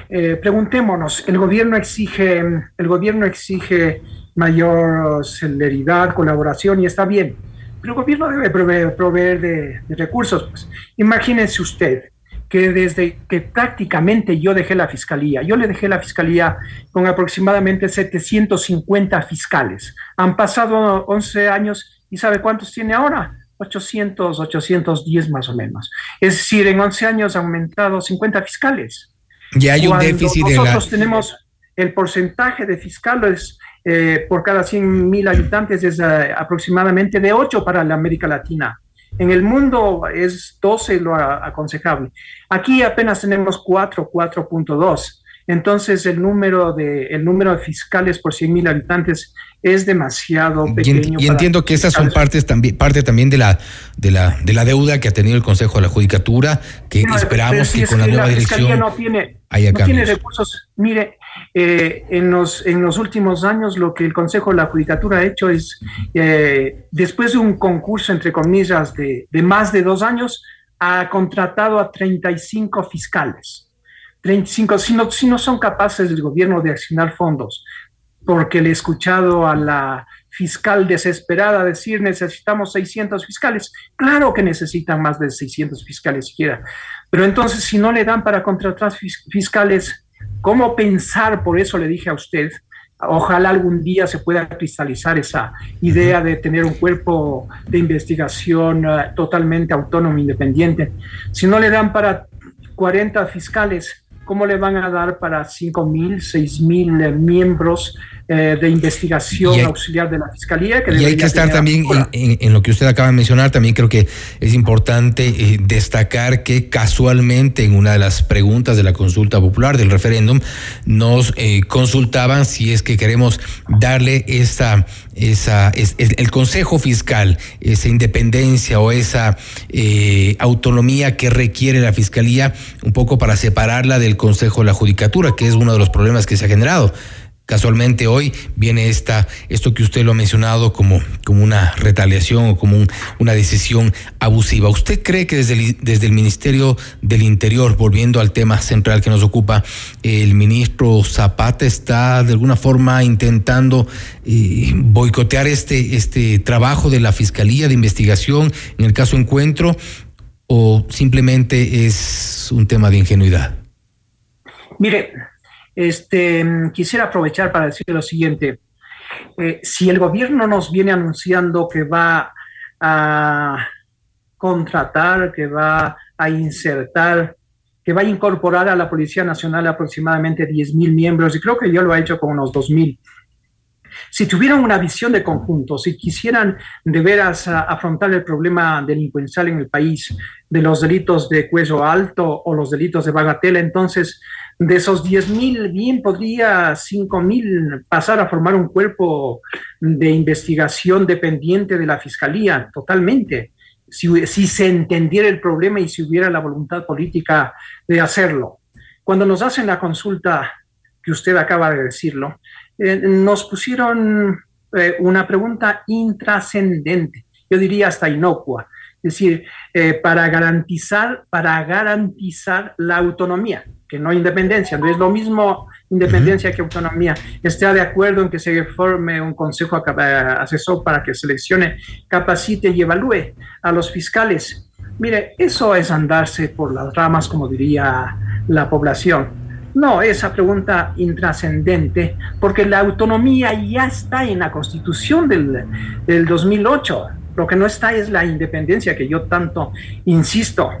eh, preguntémonos, el gobierno exige, el gobierno exige mayor celeridad, colaboración y está bien el gobierno debe proveer, de, recursos. Pues. Imagínense usted que desde que prácticamente yo dejé la fiscalía, yo le dejé la fiscalía con aproximadamente 750 fiscales. Han pasado 11 años y ¿sabe cuántos tiene ahora? 800, 810 más o menos. Es decir, en 11 años ha aumentado 50 fiscales. Ya hay un déficit de Nosotros tenemos el porcentaje de fiscales eh, por cada 100 mil habitantes es eh, aproximadamente de 8 para la América Latina. En el mundo es 12 lo aconsejable. Aquí apenas tenemos 4, 4.2. Entonces el número de, el número de fiscales por 100 mil habitantes es demasiado pequeño. Y, entiendo que esas son partes también, parte también de la, de, la, de la deuda que ha tenido el Consejo de la Judicatura, que esperamos que con la nueva dirección no tiene, no tiene recursos. Mire, eh, en, los, en los últimos años lo que el Consejo de la Judicatura ha hecho es, eh, después de un concurso, entre comillas, de, de más de dos años, ha contratado a 35 fiscales 35, si no, si no son capaces del gobierno de asignar fondos, porque le he escuchado a la fiscal desesperada decir necesitamos 600 fiscales. Claro que necesitan más de 600 fiscales siquiera, pero entonces si no le dan para contratar fiscales, ¿cómo pensar? Por eso le dije a usted, ojalá algún día se pueda cristalizar esa idea de tener un cuerpo de investigación eh, totalmente autónomo, independiente. Si no le dan para 40 fiscales, ¿cómo le van a dar para 5 mil, 6 mil eh, miembros eh, de investigación auxiliar de la Fiscalía? y hay que estar también en, lo que usted acaba de mencionar, también creo que es importante eh, destacar que casualmente en una de las preguntas de la consulta popular del referéndum nos consultaban si es que queremos darle esa, esa el Consejo Fiscal, esa independencia o esa autonomía que requiere la Fiscalía, un poco para separarla del Consejo de la Judicatura, que es uno de los problemas que se ha generado. Casualmente hoy viene esta, esto que usted lo ha mencionado como, como una retaliación o como una decisión abusiva. ¿Usted cree que desde el, desde el Ministerio del Interior, volviendo al tema central que nos ocupa, el ministro Zapata está de alguna forma intentando eh, boicotear este, este trabajo de la Fiscalía de Investigación en el caso Encuentro o simplemente es un tema de ingenuidad? Mire, este, quisiera aprovechar para decir lo siguiente. Eh, si el gobierno nos viene anunciando que va a contratar, que va a insertar, que va a incorporar a la Policía Nacional aproximadamente 10.000 miembros, y creo que yo lo ha hecho con unos 2.000 si tuvieran una visión de conjunto, si quisieran de veras afrontar el problema delincuencial en el país, de los delitos de cuello alto o los delitos de bagatela, entonces de esos 10 mil, bien podría 5 mil pasar a formar un cuerpo de investigación dependiente de la fiscalía, totalmente. Si, si se entendiera el problema y si hubiera la voluntad política de hacerlo. Cuando nos hacen la consulta que usted acaba de decirlo, eh, nos pusieron eh, una pregunta intrascendente, yo diría hasta inocua, es decir, eh, para garantizar, para garantizar la autonomía, que no independencia, no es lo mismo independencia que autonomía. Está de acuerdo en que se forme un consejo asesor para que seleccione, capacite y evalúe a los fiscales. Mire, eso es andarse por las ramas, como diría la población. No, esa pregunta intrascendente, porque la autonomía ya está en la constitución del, del 2008. Lo que no está es la independencia, que yo tanto insisto.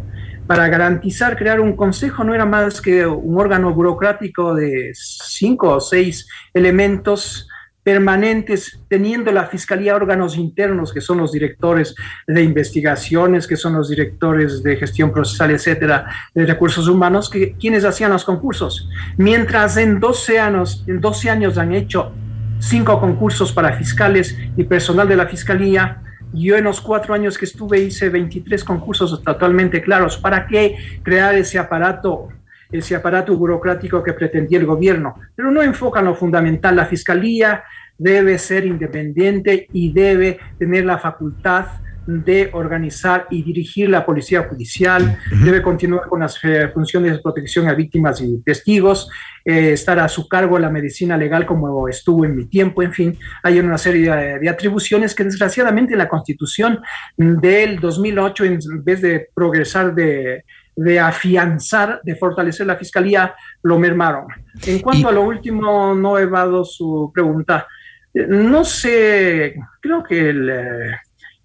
Para garantizar crear un consejo no era más que un órgano burocrático de cinco o seis elementos permanentes, teniendo la Fiscalía órganos internos, que son los directores de investigaciones, que son los directores de gestión procesal, etcétera, de recursos humanos, que, quienes hacían los concursos. Mientras en 12 años, en 12 años han hecho cinco concursos para fiscales y personal de la Fiscalía, yo en los cuatro años que estuve hice 23 concursos totalmente claros. ¿Para qué crear ese aparato ese aparato burocrático que pretendía el gobierno, pero no enfoca en lo fundamental. La fiscalía debe ser independiente y debe tener la facultad de organizar y dirigir la policía judicial, debe continuar con las eh, funciones de protección a víctimas y testigos, eh, estar a su cargo la medicina legal como estuvo en mi tiempo, en fin, hay una serie de, de, atribuciones que desgraciadamente en la constitución del 2008, en vez de progresar de de afianzar, de fortalecer la fiscalía, lo mermaron. En cuanto a lo último, no he dado su pregunta. No sé, creo que el,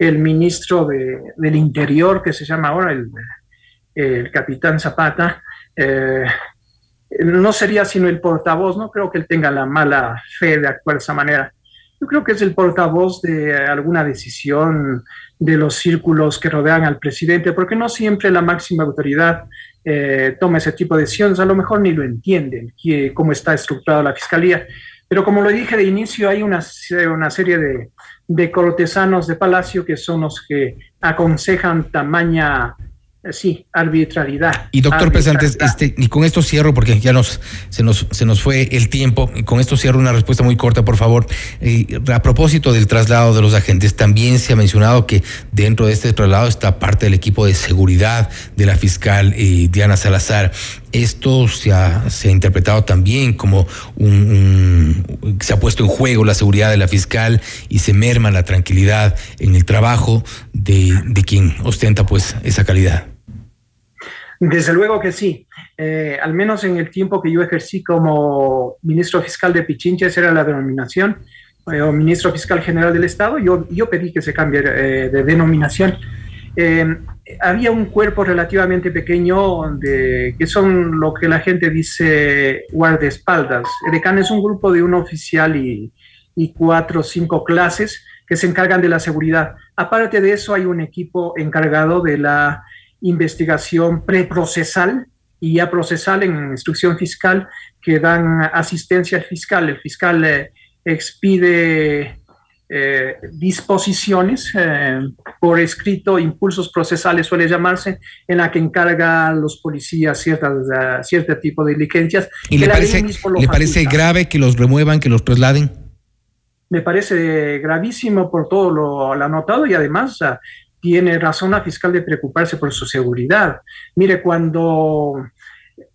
eh, ministro del Interior, que se llama ahora el, el capitán Zapata, eh, no sería sino el portavoz, no creo que él tenga la mala fe de actuar de esa manera. Yo creo que es el portavoz de alguna decisión de los círculos que rodean al presidente, porque no siempre la máxima autoridad eh, toma ese tipo de decisiones, a lo mejor ni lo entienden que, cómo está estructurada la fiscalía. Pero como lo dije de inicio, hay una, una serie de, de cortesanos de palacio que son los que aconsejan tamaña eh, sí, arbitrariedad. Y doctor Pesantes, este, y con esto cierro porque ya nos se nos se nos fue el tiempo, y con esto cierro una respuesta muy corta, por favor. Eh, a propósito del traslado de los agentes, también se ha mencionado que dentro de este traslado está parte del equipo de seguridad de la fiscal eh, Diana Salazar. Esto se ha, se ha interpretado también como un, se ha puesto en juego la seguridad de la fiscal y se merma la tranquilidad en el trabajo de, de quien ostenta pues esa calidad. Desde luego que sí. Eh, al menos en el tiempo que yo ejercí como ministro fiscal de Pichinches era la denominación, eh, o ministro fiscal general del Estado, yo, yo pedí que se cambie eh, de denominación. Eh, había un cuerpo relativamente pequeño de, que son lo que la gente dice guardaespaldas. EDECAN es un grupo de un oficial y, y cuatro o cinco clases que se encargan de la seguridad. Aparte de eso, hay un equipo encargado de la investigación preprocesal y ya procesal en instrucción fiscal que dan asistencia al fiscal. El fiscal eh, expide eh, disposiciones eh, por escrito, impulsos procesales suele llamarse, en la que encarga a los policías ciertas, uh, cierto tipo de diligencias. ¿Y le parece, ¿le parece grave que los remuevan, que los trasladen? Me parece gravísimo por todo lo, lo anotado y además uh, tiene razón la fiscal de preocuparse por su seguridad. Mire, cuando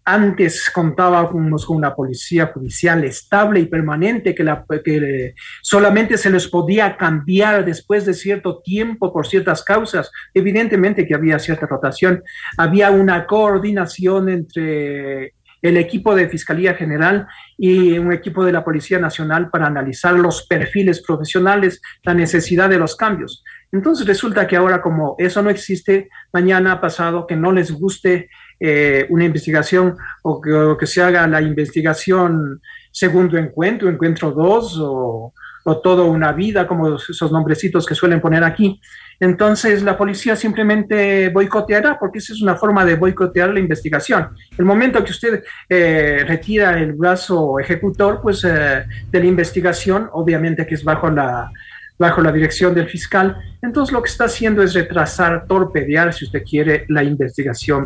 antes contábamos con una policía judicial estable y permanente que, que solamente se les podía cambiar después de cierto tiempo por ciertas causas. Evidentemente que había cierta rotación, había una coordinación entre el equipo de Fiscalía General y un equipo de la Policía Nacional para analizar los perfiles profesionales, la necesidad de los cambios. Entonces resulta que ahora como eso no existe, mañana pasado que no les guste eh, una investigación o que, se haga la investigación segundo encuentro, encuentro dos o, o todo una vida, como esos nombrecitos que suelen poner aquí. Entonces la policía simplemente boicoteará, porque esa es una forma de boicotear la investigación. El momento que usted eh, retira el brazo ejecutor, pues eh, de la investigación, obviamente que es bajo la, bajo la dirección del fiscal. Entonces lo que está haciendo es retrasar, torpedear, si usted quiere, la investigación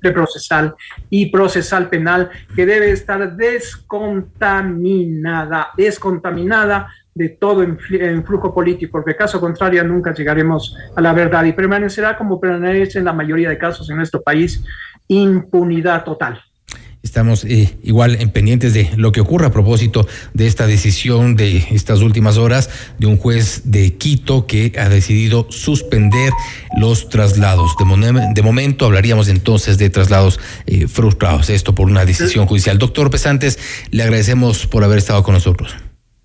preprocesal y procesal penal que debe estar descontaminada, descontaminada de todo en, flujo político, porque caso contrario nunca llegaremos a la verdad y permanecerá como permanece en la mayoría de casos en nuestro país, impunidad total. Estamos eh, igual en pendientes de lo que ocurra a propósito de esta decisión de estas últimas horas de un juez de Quito que ha decidido suspender los traslados. De, de momento hablaríamos entonces de traslados eh, frustrados, esto por una decisión judicial. Doctor Pesantes, le agradecemos por haber estado con nosotros.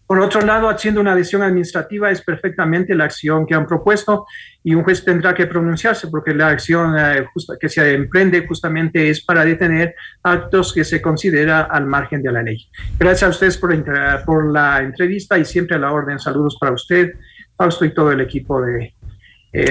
Por otro lado, haciendo una decisión administrativa es perfectamente la acción que han propuesto y un juez tendrá que pronunciarse porque la acción eh, que se emprende justamente es para detener actos que se considera al margen de la ley. Gracias a ustedes por, por la entrevista y siempre a la orden. Saludos para usted, Fausto y todo el equipo de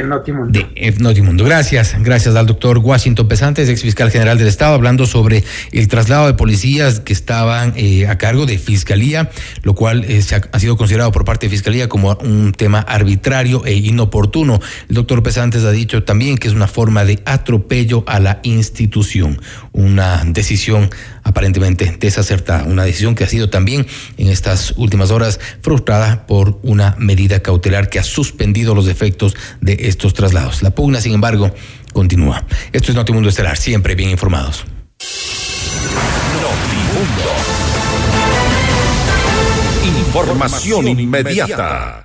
Notimundo. De eh, Notimundo. Gracias, gracias al doctor Washington Pesantes, ex fiscal general del Estado, hablando sobre el traslado de policías que estaban eh, a cargo de Fiscalía, lo cual se ha, sido considerado por parte de Fiscalía como un tema arbitrario e inoportuno. El doctor Pesantes ha dicho también que es una forma de atropello a la institución, una decisión aparentemente desacertada, una decisión que ha sido también en estas últimas horas frustrada por una medida cautelar que ha suspendido los efectos de estos traslados. La pugna, sin embargo, continúa. Esto es Notimundo Estelar, siempre bien informados. Notimundo. Información inmediata.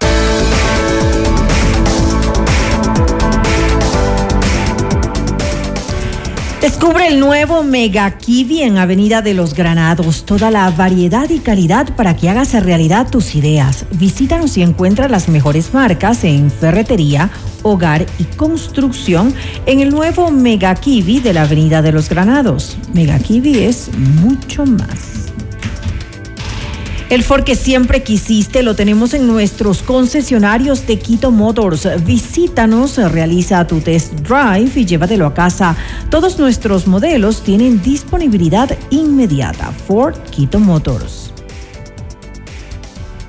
Descubre el nuevo Mega Kiwi en Avenida de los Granados. Toda la variedad y calidad para que hagas realidad tus ideas. Visítanos y encuentra las mejores marcas en ferretería, hogar y construcción en el nuevo Mega Kiwi de la Avenida de los Granados. Mega Kiwi es mucho más. El Ford que siempre quisiste lo tenemos en nuestros concesionarios de Quito Motors. Visítanos, realiza tu test drive y llévatelo a casa. Todos nuestros modelos tienen disponibilidad inmediata. Ford Quito Motors.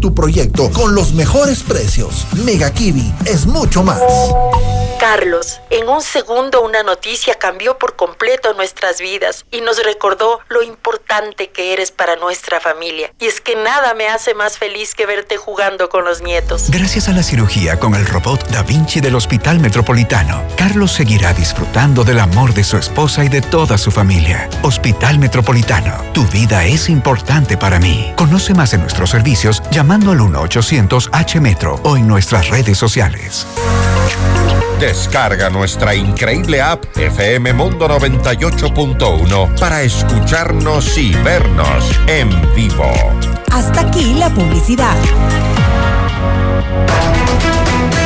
Tu proyecto con los mejores precios. Mega Kiwi es mucho más. Carlos, en un segundo una noticia cambió por completo nuestras vidas y nos recordó lo importante que eres para nuestra familia. Y es que nada me hace más feliz que verte jugando con los nietos. Gracias a la cirugía con el robot Da Vinci del Hospital Metropolitano, Carlos seguirá disfrutando del amor de su esposa y de toda su familia. Hospital Metropolitano, tu vida es importante para mí. Conoce más de nuestros servicios llamando al 1-800-H-Metro o en nuestras redes sociales. Descarga nuestra increíble app FM Mundo 98.1 para escucharnos y vernos en vivo. Hasta aquí la publicidad.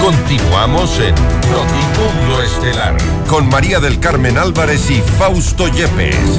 Continuamos en Notimundo Estelar con María del Carmen Álvarez y Fausto Yepes.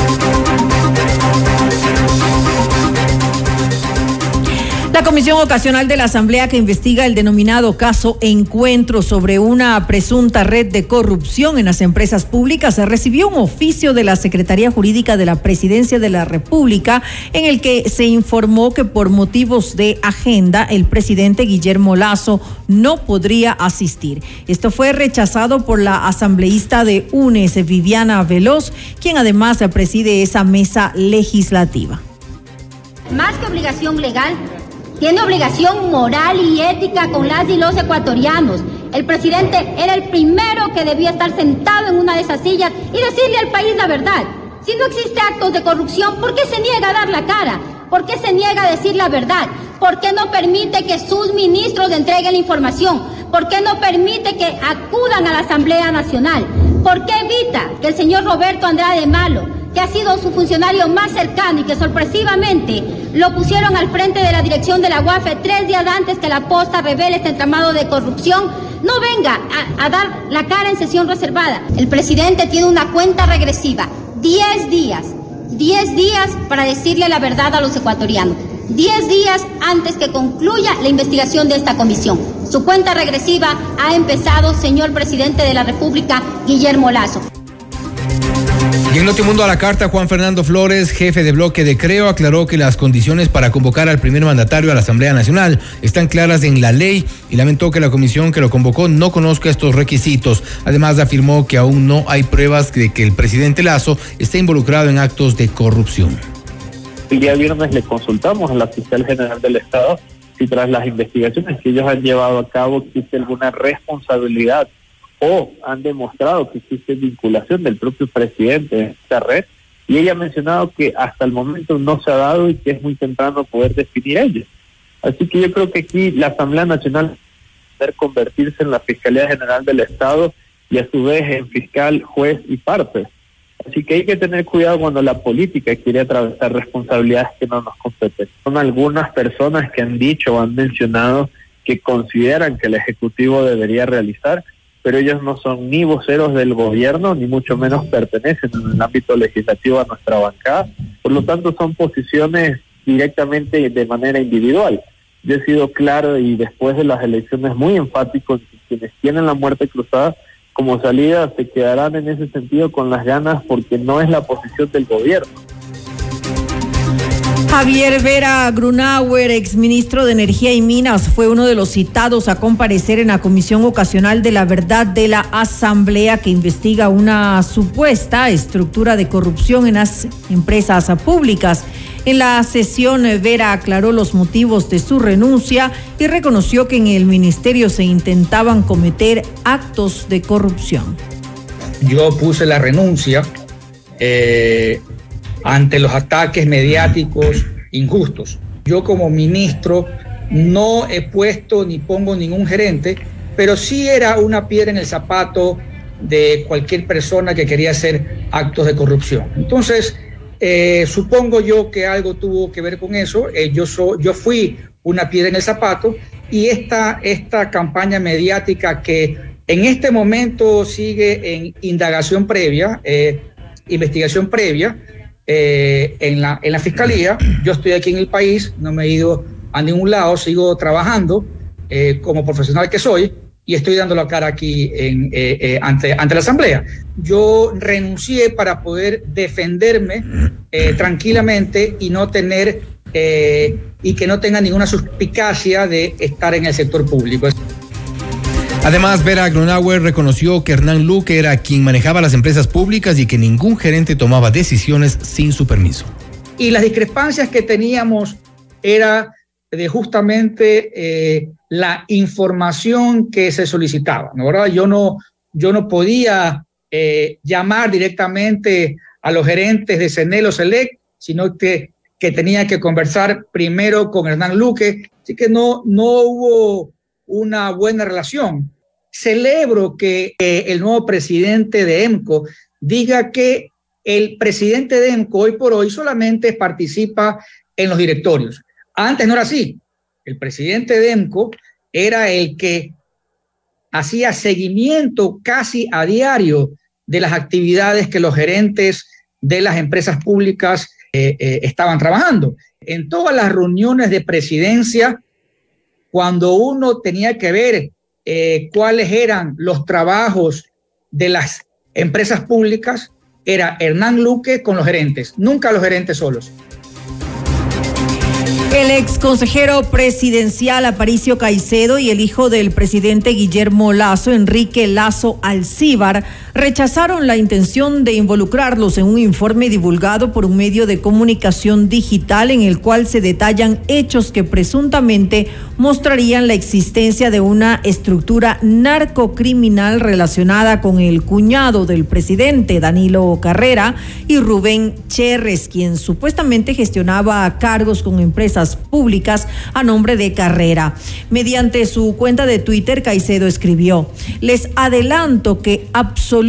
La Comisión Ocasional de la Asamblea que investiga el denominado caso Encuentro sobre una presunta red de corrupción en las empresas públicas recibió un oficio de la Secretaría Jurídica de la Presidencia de la República en el que se informó que por motivos de agenda el presidente Guillermo Lazo no podría asistir. Esto fue rechazado por la asambleísta de UNES, Viviana Veloz, quien además preside esa mesa legislativa. Más que obligación legal, tiene obligación moral y ética con las y los ecuatorianos. El presidente era el primero que debía estar sentado en una de esas sillas y decirle al país la verdad. Si no existe actos de corrupción, ¿por qué se niega a dar la cara? ¿Por qué se niega a decir la verdad? ¿Por qué no permite que sus ministros entreguen la información? ¿Por qué no permite que acudan a la Asamblea Nacional? ¿Por qué evita que el señor Roberto Andrade Malo, que ha sido su funcionario más cercano y que sorpresivamente lo pusieron al frente de la dirección de la UAFE tres días antes que la posta revele este entramado de corrupción, no venga a, a dar la cara en sesión reservada. El presidente tiene una cuenta regresiva, 10 días, 10 días para decirle la verdad a los ecuatorianos. 10 días antes que concluya la investigación de esta comisión. Su cuenta regresiva ha empezado, señor presidente de la República, Guillermo Lazo. Y en Notimundo a la carta, Juan Fernando Flores, jefe de bloque de Creo, aclaró que las condiciones para convocar al primer mandatario a la Asamblea Nacional están claras en la ley y lamentó que la comisión que lo convocó no conozca estos requisitos. Además, afirmó que aún no hay pruebas de que el presidente Lazo esté involucrado en actos de corrupción. El día viernes le consultamos a la fiscal general del Estado si tras las investigaciones que ellos han llevado a cabo existe alguna responsabilidad o han demostrado que existe vinculación del propio presidente en esta red y ella ha mencionado que hasta el momento no se ha dado y que es muy temprano poder definir ello. Así que yo creo que aquí la Asamblea Nacional debe convertirse en la Fiscalía General del Estado y a su vez en fiscal, juez y parte. Así que hay que tener cuidado cuando la política quiere atravesar responsabilidades que no nos competen. Son algunas personas que han dicho o han mencionado que consideran que el Ejecutivo debería realizar pero ellos no son ni voceros del gobierno, ni mucho menos pertenecen en el ámbito legislativo a nuestra bancada. Por lo tanto, son posiciones directamente de manera individual. Yo he sido claro y después de las elecciones muy enfático, quienes tienen la muerte cruzada como salida se quedarán en ese sentido con las ganas porque no es la posición del gobierno. Javier Vera Grunauer, exministro de Energía y Minas, fue uno de los citados a comparecer en la Comisión Ocasional de la Verdad de la Asamblea que investiga una supuesta estructura de corrupción en las empresas públicas. En la sesión, Vera aclaró los motivos de su renuncia y reconoció que en el ministerio se intentaban cometer actos de corrupción. Yo puse la renuncia eh, ante los ataques mediáticos injustos. Yo como ministro no he puesto ni pongo ningún gerente, pero sí era una piedra en el zapato de cualquier persona que quería hacer actos de corrupción. Entonces, eh, supongo yo que algo tuvo que ver con eso. Eh, yo, yo fui una piedra en el zapato y esta, esta campaña mediática que en este momento sigue en indagación previa, eh, investigación previa, eh, en, la, en la fiscalía. Yo estoy aquí en el país, no me he ido a ningún lado, sigo trabajando eh, como profesional que soy y estoy dando la cara aquí en, eh, ante, ante la Asamblea. Yo renuncié para poder defenderme tranquilamente y no tener y que no tenga ninguna suspicacia de estar en el sector público. Además, Vera Grunauer reconoció que Hernán Luque era quien manejaba las empresas públicas y que ningún gerente tomaba decisiones sin su permiso. Y las discrepancias que teníamos era de justamente eh, la información que se solicitaba, ¿no? ¿verdad? Yo no, yo no podía eh, llamar directamente a los gerentes de Senel o Select, sino que, que tenía que conversar primero con Hernán Luque, así que no, no hubo una buena relación. Celebro que el nuevo presidente de EMCO diga que el presidente de EMCO hoy por hoy solamente participa en los directorios. Antes no era así. El presidente de EMCO era el que hacía seguimiento casi a diario de las actividades que los gerentes de las empresas públicas eh, eh, estaban trabajando. En todas las reuniones de presidencia, cuando uno tenía que ver eh, cuáles eran los trabajos de las empresas públicas, era Hernán Luque con los gerentes, nunca los gerentes solos. El ex consejero presidencial Aparicio Caicedo y el hijo del presidente Guillermo Lazo, Enrique Lazo Alcíbar, rechazaron la intención de involucrarlos en un informe divulgado por un medio de comunicación digital en el cual se detallan hechos que presuntamente mostrarían la existencia de una estructura narcocriminal relacionada con el cuñado del presidente Danilo Carrera y Rubén Cherres, quien supuestamente gestionaba cargos con empresas públicas a nombre de Carrera. Mediante su cuenta de Twitter, Caicedo escribió, les adelanto que absolutamente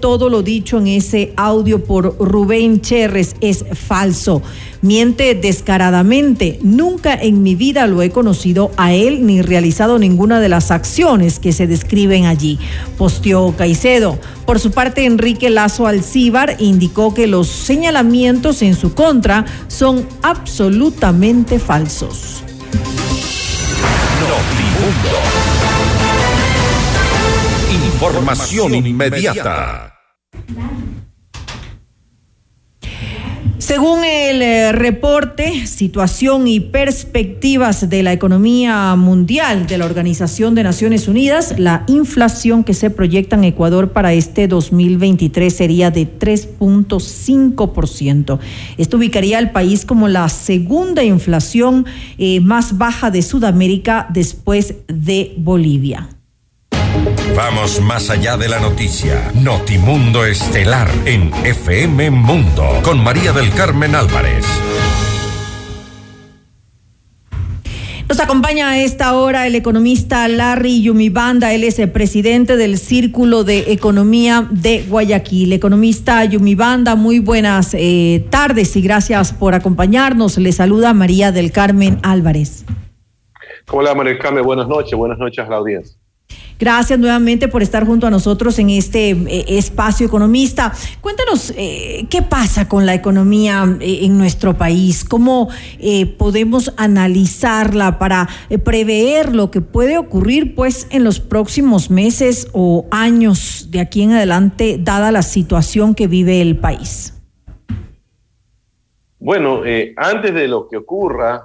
todo lo dicho en ese audio por Rubén Cherres es falso miente descaradamente. Nunca en mi vida lo he conocido a él ni realizado ninguna de las acciones que se describen allí. Posteó Caicedo. Por su parte, Enrique Lazo Alcíbar indicó que los señalamientos en su contra son absolutamente falsos. Información inmediata. Según el eh, reporte Situación y Perspectivas de la Economía Mundial de la Organización de Naciones Unidas, la inflación que se proyecta en Ecuador para este 2023 sería de 3.5%. Esto ubicaría al país como la segunda inflación eh, más baja de Sudamérica después de Bolivia. Vamos más allá de la noticia. Notimundo Estelar en FM Mundo con María del Carmen Álvarez. Nos acompaña a esta hora el economista Larry Yumibanda. Él es el presidente del Círculo de Economía de Guayaquil. Economista Yumibanda, muy buenas eh, tardes y gracias por acompañarnos. Le saluda María del Carmen Álvarez. ¿Cómo le va, María del Carmen? Buenas noches, buenas noches a la audiencia. Gracias nuevamente por estar junto a nosotros en este eh, espacio economista. Cuéntanos eh, qué pasa con la economía eh, en nuestro país, cómo podemos analizarla para prever lo que puede ocurrir pues en los próximos meses o años de aquí en adelante, dada la situación que vive el país. Bueno, antes de lo que ocurra,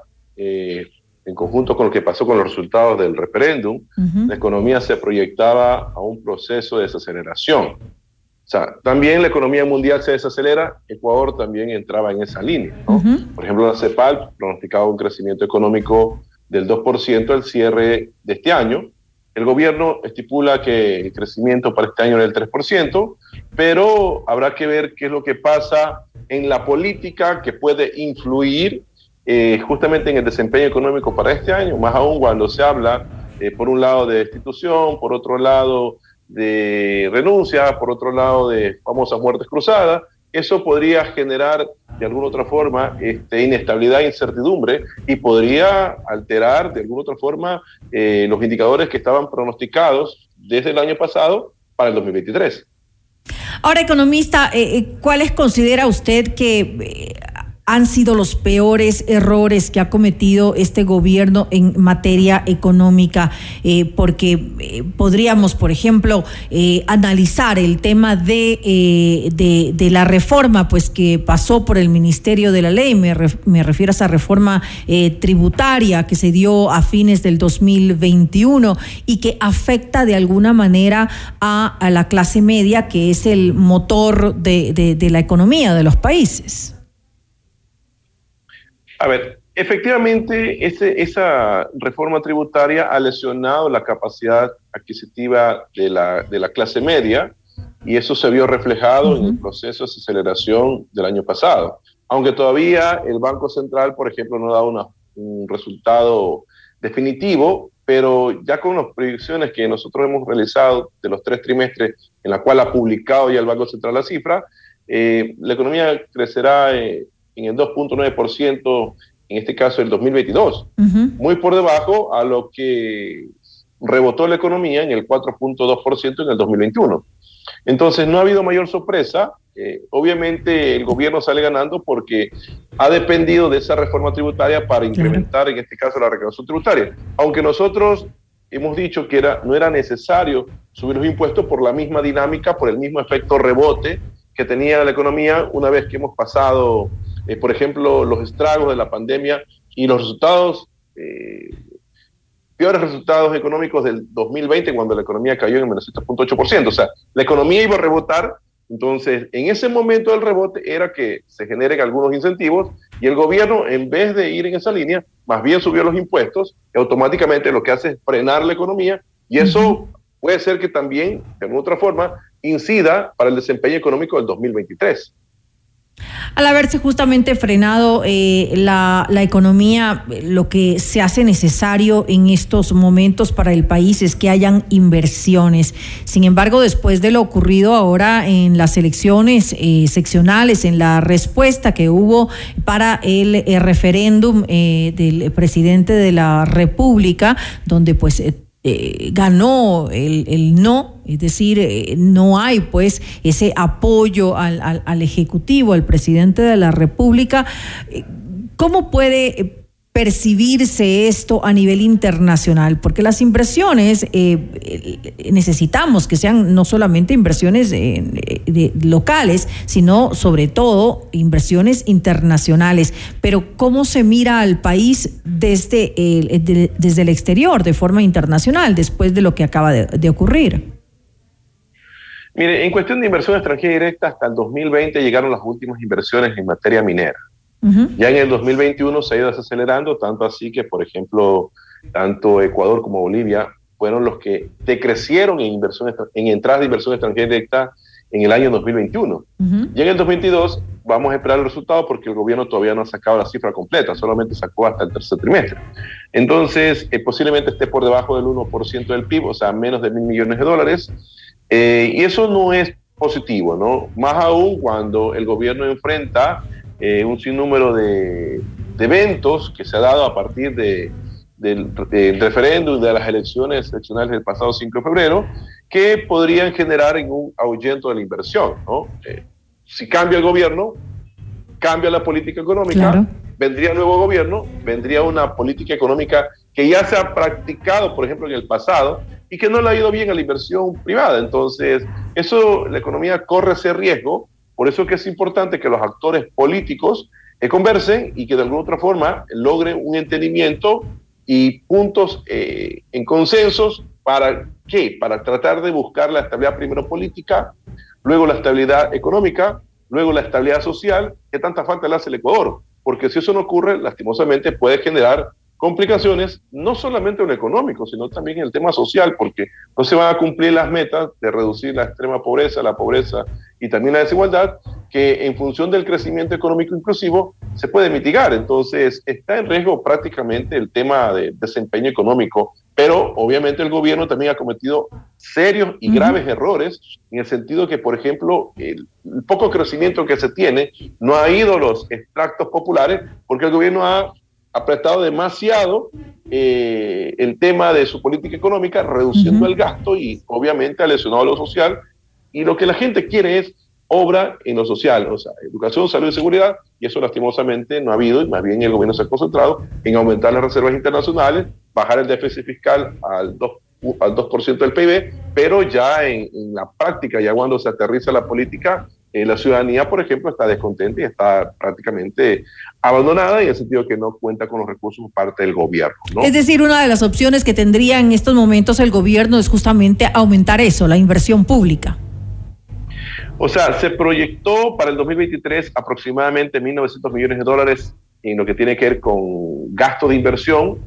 en conjunto con lo que pasó con los resultados del referéndum, la economía se proyectaba a un proceso de desaceleración. O sea, también la economía mundial se desacelera, Ecuador también entraba en esa línea. Por ejemplo, la CEPAL pronosticaba un crecimiento económico del 2% al cierre de este año. El gobierno estipula que el crecimiento para este año es del 3%, pero habrá que ver qué es lo que pasa en la política que puede influir eh, justamente en el desempeño económico para este año, más aún cuando se habla, eh, por un lado, de destitución, por otro lado, de renuncia, por otro lado, de famosas muertes cruzadas, eso podría generar de alguna otra forma este, inestabilidad e incertidumbre y podría alterar de alguna otra forma eh, los indicadores que estaban pronosticados desde el año pasado para el 2023. Ahora, economista, ¿cuáles considera usted que han sido los peores errores que ha cometido este gobierno en materia económica, eh, porque eh, podríamos, por ejemplo, eh, analizar el tema de, de, la reforma, pues que pasó por el Ministerio de la Ley, me, me refiero a esa reforma tributaria que se dio a fines del 2021 y que afecta de alguna manera a, la clase media, que es el motor de la economía de los países. A ver, efectivamente, ese, esa reforma tributaria ha lesionado la capacidad adquisitiva de la, de la clase media y eso se vio reflejado en el proceso de aceleración del año pasado. Aunque todavía el Banco Central, por ejemplo, no ha dado un resultado definitivo, pero ya con las proyecciones que nosotros hemos realizado de los tres trimestres, en la cual ha publicado ya el Banco Central la cifra, eh, la economía crecerá eh, en el 2.9%, en este caso el 2022, muy por debajo a lo que rebotó la economía en el 4.2% en el 2021. Entonces no ha habido mayor sorpresa. Eh, obviamente el gobierno sale ganando porque ha dependido de esa reforma tributaria para incrementar, en este caso, la recaudación tributaria. Aunque nosotros hemos dicho que era, no era necesario subir los impuestos por la misma dinámica, por el mismo efecto rebote que tenía la economía una vez que hemos pasado eh, por ejemplo, los estragos de la pandemia y los resultados, eh, peores resultados económicos del 2020 cuando la economía cayó en el menos 7.8%. O sea, la economía iba a rebotar, entonces en ese momento del rebote era que se generen algunos incentivos y el gobierno, en vez de ir en esa línea, más bien subió los impuestos y automáticamente lo que hace es frenar la economía y eso puede ser que también, de otra forma, incida para el desempeño económico del 2023. Al haberse justamente frenado eh, la, economía, lo que se hace necesario en estos momentos para el país es que hayan inversiones. Sin embargo, después de lo ocurrido ahora en las elecciones eh, seccionales, en la respuesta que hubo para el, referéndum eh, del presidente de la República, donde pues eh, ganó el, el, no, es decir, eh, no hay pues ese apoyo al, al, al, Ejecutivo, al presidente de la República. Eh, ¿Cómo puede percibirse esto a nivel internacional, porque las inversiones eh, necesitamos que sean no solamente inversiones eh, locales, sino sobre todo inversiones internacionales. Pero ¿cómo se mira al país desde el, desde el exterior, de forma internacional, después de lo que acaba de, de ocurrir? Mire, en cuestión de inversión extranjera directa, hasta el 2020 llegaron las últimas inversiones en materia minera. Ya en el 2021 se ha ido desacelerando, tanto así que, por ejemplo, tanto Ecuador como Bolivia fueron los que decrecieron en, inversión, en entradas de inversión extranjera directa en el año 2021. Y en el 2022 vamos a esperar el resultado porque el gobierno todavía no ha sacado la cifra completa, solamente sacó hasta el tercer trimestre. Entonces, eh, posiblemente esté por debajo del 1% del PIB, o sea, menos de mil millones de dólares. Eh, y eso no es positivo, ¿no? Más aún cuando el gobierno enfrenta eh, un sinnúmero de, eventos que se ha dado a partir de, del, referéndum de las elecciones seccionales del pasado 5 de febrero, que podrían generar en un ahuyento de la inversión. ¿no? Eh, si cambia el gobierno, cambia la política económica, vendría nuevo gobierno, vendría una política económica que ya se ha practicado, por ejemplo, en el pasado y que no le ha ido bien a la inversión privada. Entonces, eso, la economía corre ese riesgo por eso es que es importante que los actores políticos eh, conversen y que de alguna otra forma logren un entendimiento y puntos eh, en consensos para qué? Para tratar de buscar la estabilidad primero política, luego la estabilidad económica, luego la estabilidad social, que tanta falta le hace el Ecuador. Porque si eso no ocurre, lastimosamente puede generar complicaciones, no solamente en lo económico, sino también en el tema social, porque no se van a cumplir las metas de reducir la extrema pobreza, la pobreza y también la desigualdad, que en función del crecimiento económico inclusivo se puede mitigar. Entonces, está en riesgo prácticamente el tema de desempeño económico, pero obviamente el gobierno también ha cometido serios y graves errores en el sentido que, por ejemplo, el, el poco crecimiento que se tiene no ha ido a los extractos populares porque el gobierno ha apretado demasiado eh, el tema de su política económica, reduciendo el gasto y obviamente ha lesionado lo social. Y lo que la gente quiere es obra en lo social, o sea, educación, salud y seguridad, y eso lastimosamente no ha habido, y más bien el gobierno se ha concentrado en aumentar las reservas internacionales, bajar el déficit fiscal al 2, al 2% del PIB, pero ya en, en, la práctica, ya cuando se aterriza la política, eh, la ciudadanía, por ejemplo, está descontenta y está prácticamente abandonada en el sentido que no cuenta con los recursos por parte del gobierno. ¿no? Es decir, una de las opciones que tendría en estos momentos el gobierno es justamente aumentar eso, la inversión pública. O sea, se proyectó para el 2023 aproximadamente 1.900 millones de dólares en lo que tiene que ver con gasto de inversión.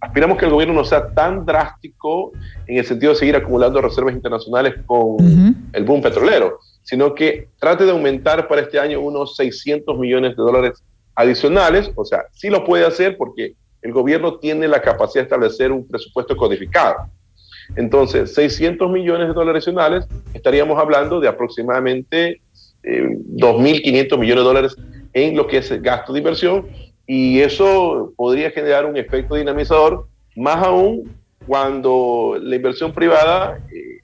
Aspiramos que el gobierno no sea tan drástico en el sentido de seguir acumulando reservas internacionales con uh -huh. el boom petrolero, sino que trate de aumentar para este año unos 600 millones de dólares adicionales. O sea, sí lo puede hacer porque el gobierno tiene la capacidad de establecer un presupuesto codificado. Entonces, 600 millones de dólares adicionales, estaríamos hablando de aproximadamente eh, 2.500 millones de dólares en lo que es el gasto de inversión y eso podría generar un efecto dinamizador, más aún cuando la inversión privada eh,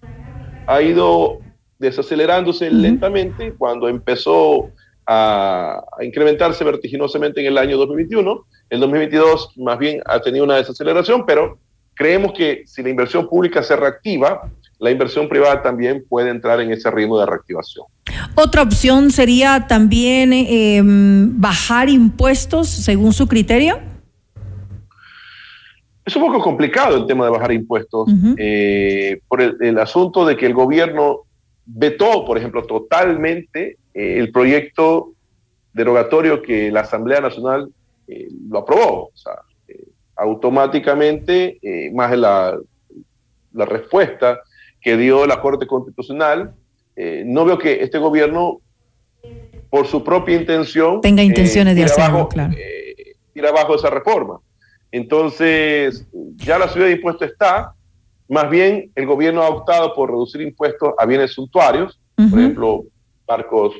ha ido desacelerándose uh -huh. lentamente, cuando empezó a, a, incrementarse vertiginosamente en el año 2021, el 2022 más bien ha tenido una desaceleración, pero Creemos que si la inversión pública se reactiva, la inversión privada también puede entrar en ese ritmo de reactivación. Otra opción sería también eh, bajar impuestos según su criterio. Es un poco complicado el tema de bajar impuestos uh -huh. eh, por el, el, asunto de que el gobierno vetó, por ejemplo, totalmente eh, el proyecto derogatorio que la Asamblea Nacional eh, lo aprobó. O sea, automáticamente, más la, la, respuesta que dio la Corte Constitucional, eh, no veo que este gobierno, por su propia intención, tenga intenciones eh, de hacerlo, abajo, claro. tira abajo esa reforma. Entonces, ya la subida de impuestos está, más bien el gobierno ha optado por reducir impuestos a bienes suntuarios, uh -huh. por ejemplo, barcos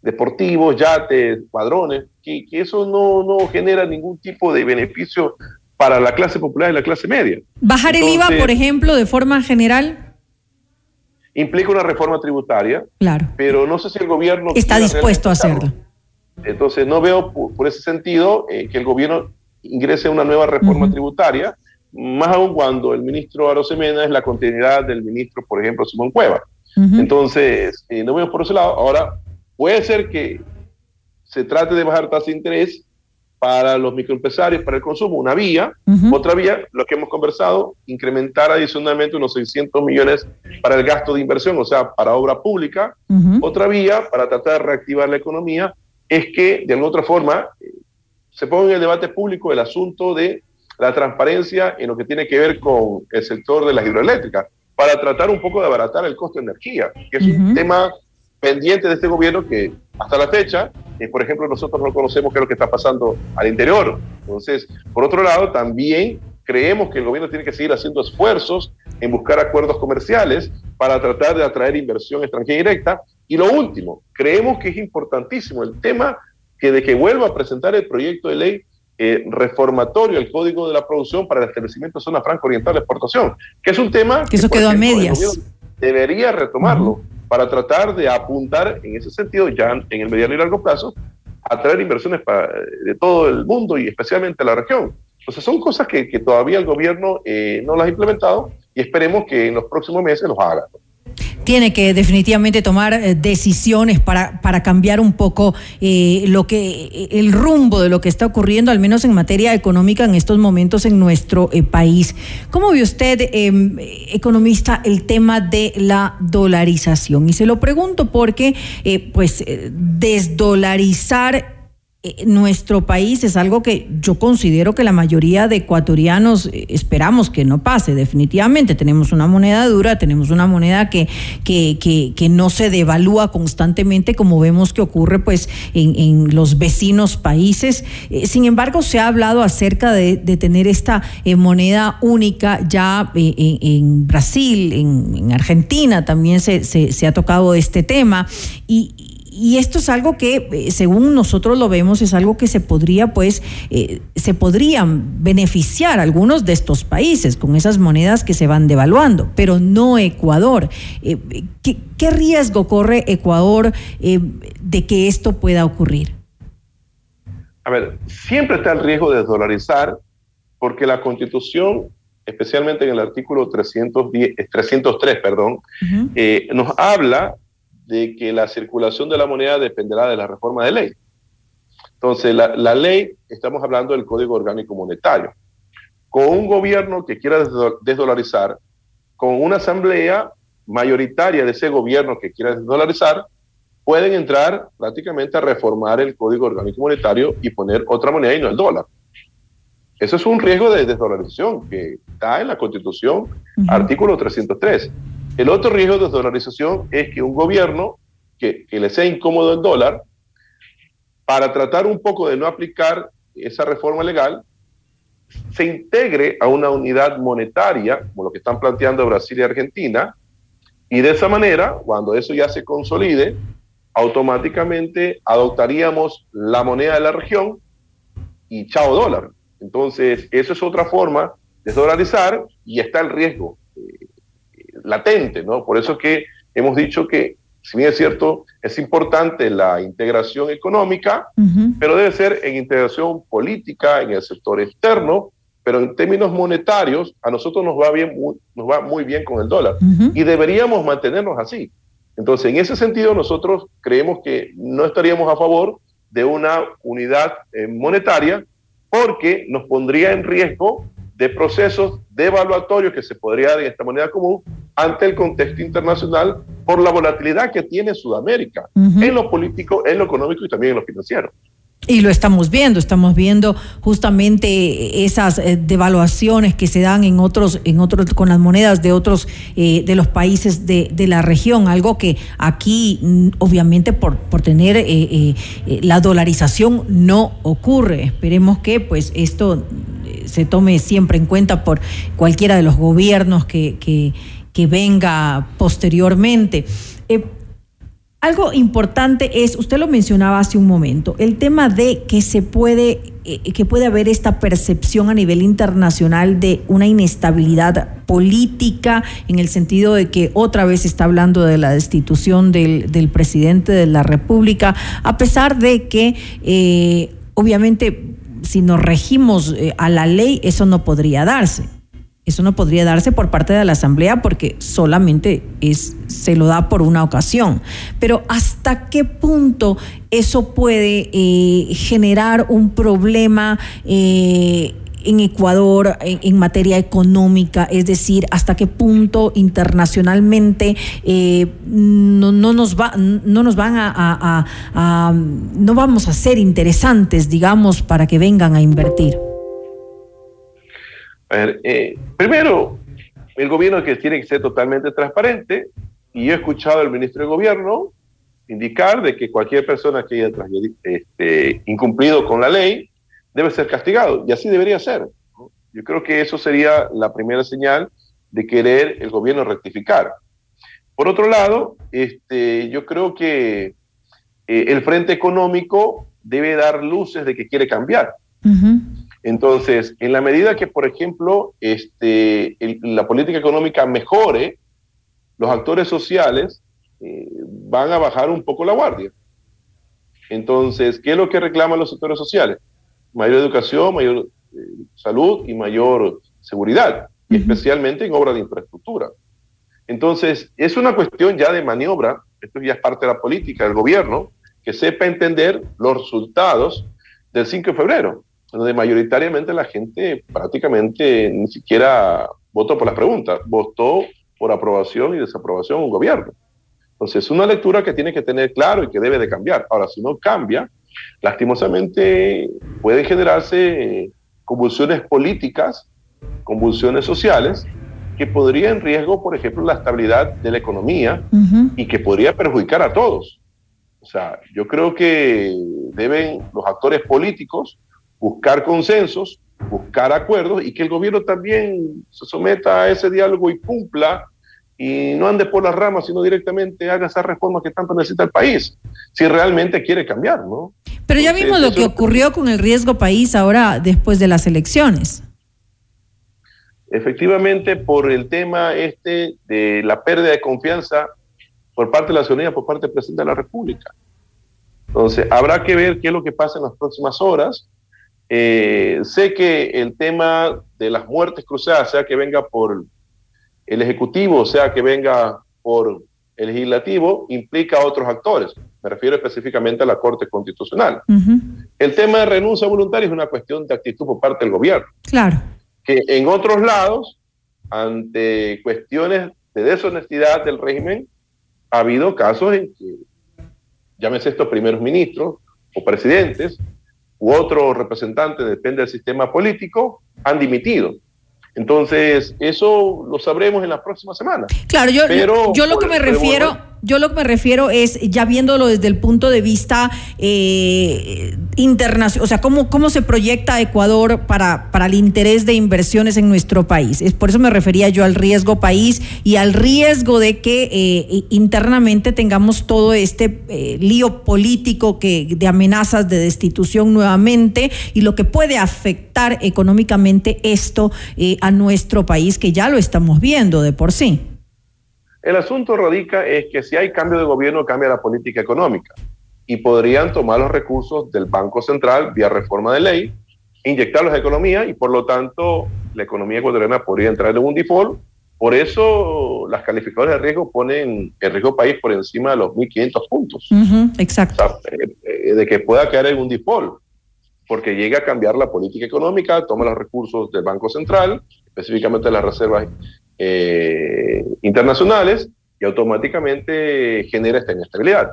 deportivos, yates, padrones, que, que eso no, no genera ningún tipo de beneficio para la clase popular y la clase media. ¿Bajar Entonces, el IVA, por ejemplo, de forma general? Implica una reforma tributaria, claro. pero no sé si el gobierno... Está dispuesto a hacerlo. Entonces, no veo por, ese sentido eh, que el gobierno ingrese una nueva reforma uh -huh. tributaria, más aún cuando el ministro Arosemena es la continuidad del ministro, por ejemplo, Simón Cueva. Uh -huh. Entonces, eh, no veo por ese lado. Ahora, puede ser que se trate de bajar tasa de interés para los microempresarios, para el consumo, una vía. Uh -huh. Otra vía, lo que hemos conversado, incrementar adicionalmente unos 600 millones para el gasto de inversión, o sea, para obra pública. Uh -huh. Otra vía, para tratar de reactivar la economía, es que de alguna otra forma eh, se ponga en el debate público el asunto de la transparencia en lo que tiene que ver con el sector de las hidroeléctricas, para tratar un poco de abaratar el costo de energía, que es uh -huh. un tema pendiente de este gobierno que hasta la fecha, eh, por ejemplo, nosotros no conocemos qué es lo que está pasando al interior. Entonces, por otro lado, también creemos que el gobierno tiene que seguir haciendo esfuerzos en buscar acuerdos comerciales para tratar de atraer inversión extranjera directa. Y lo último, creemos que es importantísimo el tema que de que vuelva a presentar el proyecto de ley eh, reformatorio al Código de la Producción para el establecimiento de zona franca oriental de exportación, que es un tema que eso quedó a medias. Debería retomarlo. Uh -huh para tratar de apuntar en ese sentido, ya en el mediano y largo plazo, a traer inversiones para, de todo el mundo y especialmente la región. Entonces son cosas que, que todavía el gobierno eh, no las ha implementado y esperemos que en los próximos meses los haga tiene que definitivamente tomar eh, decisiones para, para cambiar un poco eh, lo que el rumbo de lo que está ocurriendo, al menos en materia económica en estos momentos en nuestro eh, país. ¿Cómo ve usted, em, economista, el tema de la dolarización? Y se lo pregunto porque, eh, pues, desdolarizar eh, nuestro país es algo que yo considero que la mayoría de ecuatorianos eh, esperamos que no pase, definitivamente. Tenemos una moneda dura, tenemos una moneda que, que, que, no se devalúa constantemente como vemos que ocurre pues en, en los vecinos países. Eh, sin embargo, se ha hablado acerca de, de tener esta eh, moneda única ya eh, en, Brasil, en, en, Argentina también se, se, se ha tocado este tema y, y esto es algo que, eh, según nosotros lo vemos, es algo que se podría, pues, eh, se podrían beneficiar algunos de estos países con esas monedas que se van devaluando, pero no Ecuador. Eh, ¿qué, ¿qué, riesgo corre Ecuador de que esto pueda ocurrir? A ver, siempre está el riesgo de desdolarizar porque la constitución especialmente en el artículo 310, 303, perdón, nos habla de que la circulación de la moneda dependerá de la reforma de ley. Entonces, la, la ley, estamos hablando del Código Orgánico Monetario. Con un gobierno que quiera desdolarizar, con una asamblea mayoritaria de ese gobierno que quiera desdolarizar, pueden entrar prácticamente a reformar el Código Orgánico Monetario y poner otra moneda y no el dólar. Eso es un riesgo de desdolarización que está en la Constitución, artículo 303. El otro riesgo de desdolarización es que un gobierno que, le sea incómodo el dólar, para tratar un poco de no aplicar esa reforma legal, se integre a una unidad monetaria, como lo que están planteando Brasil y Argentina, y de esa manera, cuando eso ya se consolide, automáticamente adoptaríamos la moneda de la región y chao dólar. Entonces, eso es otra forma de dolarizar y está el riesgo latente, ¿no? Por eso es que hemos dicho que, si bien es cierto, es importante la integración económica, pero debe ser en integración política, en el sector externo, pero en términos monetarios, a nosotros nos va, bien, nos va muy bien con el dólar y deberíamos mantenernos así. Entonces, en ese sentido, nosotros creemos que no estaríamos a favor de una unidad eh, monetaria porque nos pondría en riesgo de procesos devaluatorios que se podría dar en esta moneda común ante el contexto internacional por la volatilidad que tiene Sudamérica en lo político, en lo económico y también en lo financiero. Y lo estamos viendo, estamos viendo justamente esas eh, devaluaciones que se dan en otros, en otros, con las monedas de otros eh, de los países de, de, la región, algo que aquí, mm, obviamente, por, por tener eh, la dolarización no ocurre. Esperemos que pues esto se tome siempre en cuenta por cualquiera de los gobiernos que, que, que venga posteriormente. Algo importante es, usted lo mencionaba hace un momento, el tema de que se puede, eh, que puede haber esta percepción a nivel internacional de una inestabilidad política, en el sentido de que otra vez está hablando de la destitución del, del presidente de la República, a pesar de que eh, obviamente si nos regimos eh, a la ley, eso no podría darse. Eso no podría darse por parte de la Asamblea porque solamente es, se lo da por una ocasión. Pero ¿hasta qué punto eso puede eh, generar un problema eh, en Ecuador en, materia económica? Es decir, ¿hasta qué punto internacionalmente eh, no, nos va, no nos van a, a, no vamos a ser interesantes, digamos, para que vengan a invertir? Eh, primero, el gobierno que tiene que ser totalmente transparente, y yo he escuchado al ministro de Gobierno indicar de que cualquier persona que haya este, incumplido con la ley debe ser castigado, y así debería ser. Yo creo que eso sería la primera señal de querer el gobierno rectificar. Por otro lado, este, yo creo que eh, el frente económico debe dar luces de que quiere cambiar. Entonces, en la medida que, por ejemplo, este, la política económica mejore, los actores sociales eh, van a bajar un poco la guardia. Entonces, ¿qué es lo que reclaman los sectores sociales? Mayor educación, mayor eh, salud y mayor seguridad, especialmente en obras de infraestructura. Entonces, es una cuestión ya de maniobra, esto ya es parte de la política del gobierno, que sepa entender los resultados del 5 de febrero donde mayoritariamente la gente prácticamente ni siquiera votó por las preguntas, votó por aprobación y desaprobación a un gobierno. Entonces, es una lectura que tiene que tener claro y que debe de cambiar. Ahora, si no cambia, lastimosamente pueden generarse convulsiones políticas, convulsiones sociales, que podrían en riesgo, por ejemplo, la estabilidad de la economía y que podría perjudicar a todos. O sea, yo creo que deben los actores políticos buscar consensos, buscar acuerdos y que el gobierno también se someta a ese diálogo y cumpla y no ande por las ramas, sino directamente haga esa reforma que tanto necesita el país, si realmente quiere cambiar, ¿no? Pero ya vimos lo que ocurrió con el riesgo país ahora después de las elecciones. Efectivamente, por el tema este de la pérdida de confianza por parte de la ciudadanía, por parte del presidente de la República. Entonces, habrá que ver qué es lo que pasa en las próximas horas. Eh, sé que el tema de las muertes cruzadas, sea que venga por el Ejecutivo, sea que venga por el Legislativo, implica a otros actores. Me refiero específicamente a la Corte Constitucional. El tema de renuncia voluntaria es una cuestión de actitud por parte del gobierno. Claro. Que en otros lados, ante cuestiones de deshonestidad del régimen, ha habido casos en que, llámese estos primeros ministros o presidentes u otros representantes, depende del sistema político, han dimitido. Entonces, eso lo sabremos en la próxima semana. Claro, yo, yo lo que me refiero yo lo que me refiero es, ya viéndolo desde el punto de vista eh, internacional, o sea, cómo, cómo se proyecta Ecuador para, para el interés de inversiones en nuestro país. Es por eso me refería yo al riesgo país y al riesgo de que eh, internamente tengamos todo este eh, lío político que, de amenazas de destitución nuevamente y lo que puede afectar económicamente esto a nuestro país, que ya lo estamos viendo de por sí. El asunto radica es que si hay cambio de gobierno, cambia la política económica y podrían tomar los recursos del Banco Central vía reforma de ley, inyectarlos a la economía y por lo tanto la economía ecuatoriana podría entrar en un default. Por eso las calificadoras de riesgo ponen el riesgo país por encima de los 1.500 puntos. exacto. Eh, eh, de que pueda caer en un default, porque llega a cambiar la política económica, toma los recursos del Banco Central, específicamente las reservas eh, internacionales y automáticamente genera esta inestabilidad.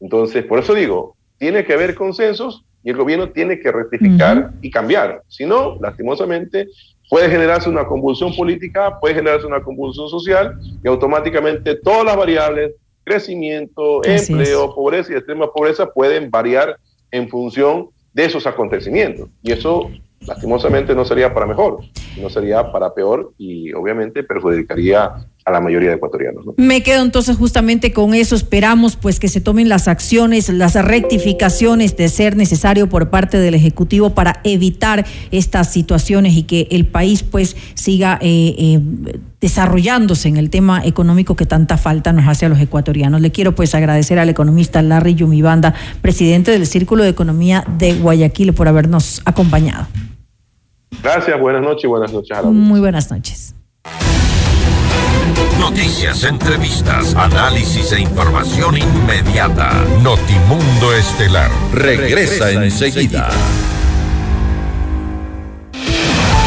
Entonces, por eso digo, tiene que haber consensos y el gobierno tiene que rectificar y cambiar. Si no, lastimosamente, puede generarse una convulsión política, puede generarse una convulsión social y automáticamente todas las variables, crecimiento, empleo, pobreza y extrema pobreza pueden variar en función de esos acontecimientos. Y eso lastimosamente no sería para mejor, no sería para peor y obviamente perjudicaría a la mayoría de ecuatorianos. Me quedo entonces justamente con eso, esperamos pues que se tomen las acciones, las rectificaciones de ser necesario por parte del Ejecutivo para evitar estas situaciones y que el país pues siga eh, eh, desarrollándose en el tema económico que tanta falta nos hace a los ecuatorianos. Le quiero pues agradecer al economista Larry Yumibanda, presidente del Círculo de Economía de Guayaquil, por habernos acompañado. Gracias, buenas noches y buenas noches a Muy buenas noches. Noticias, entrevistas, análisis e información inmediata. Notimundo Estelar regresa, enseguida.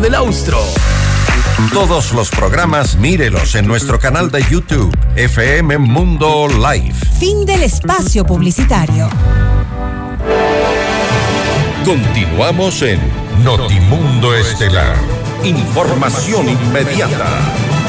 del Austro. Todos los programas mírelos en nuestro canal de YouTube, FM Mundo Live. Fin del espacio publicitario. Continuamos en Notimundo Estelar. Información inmediata.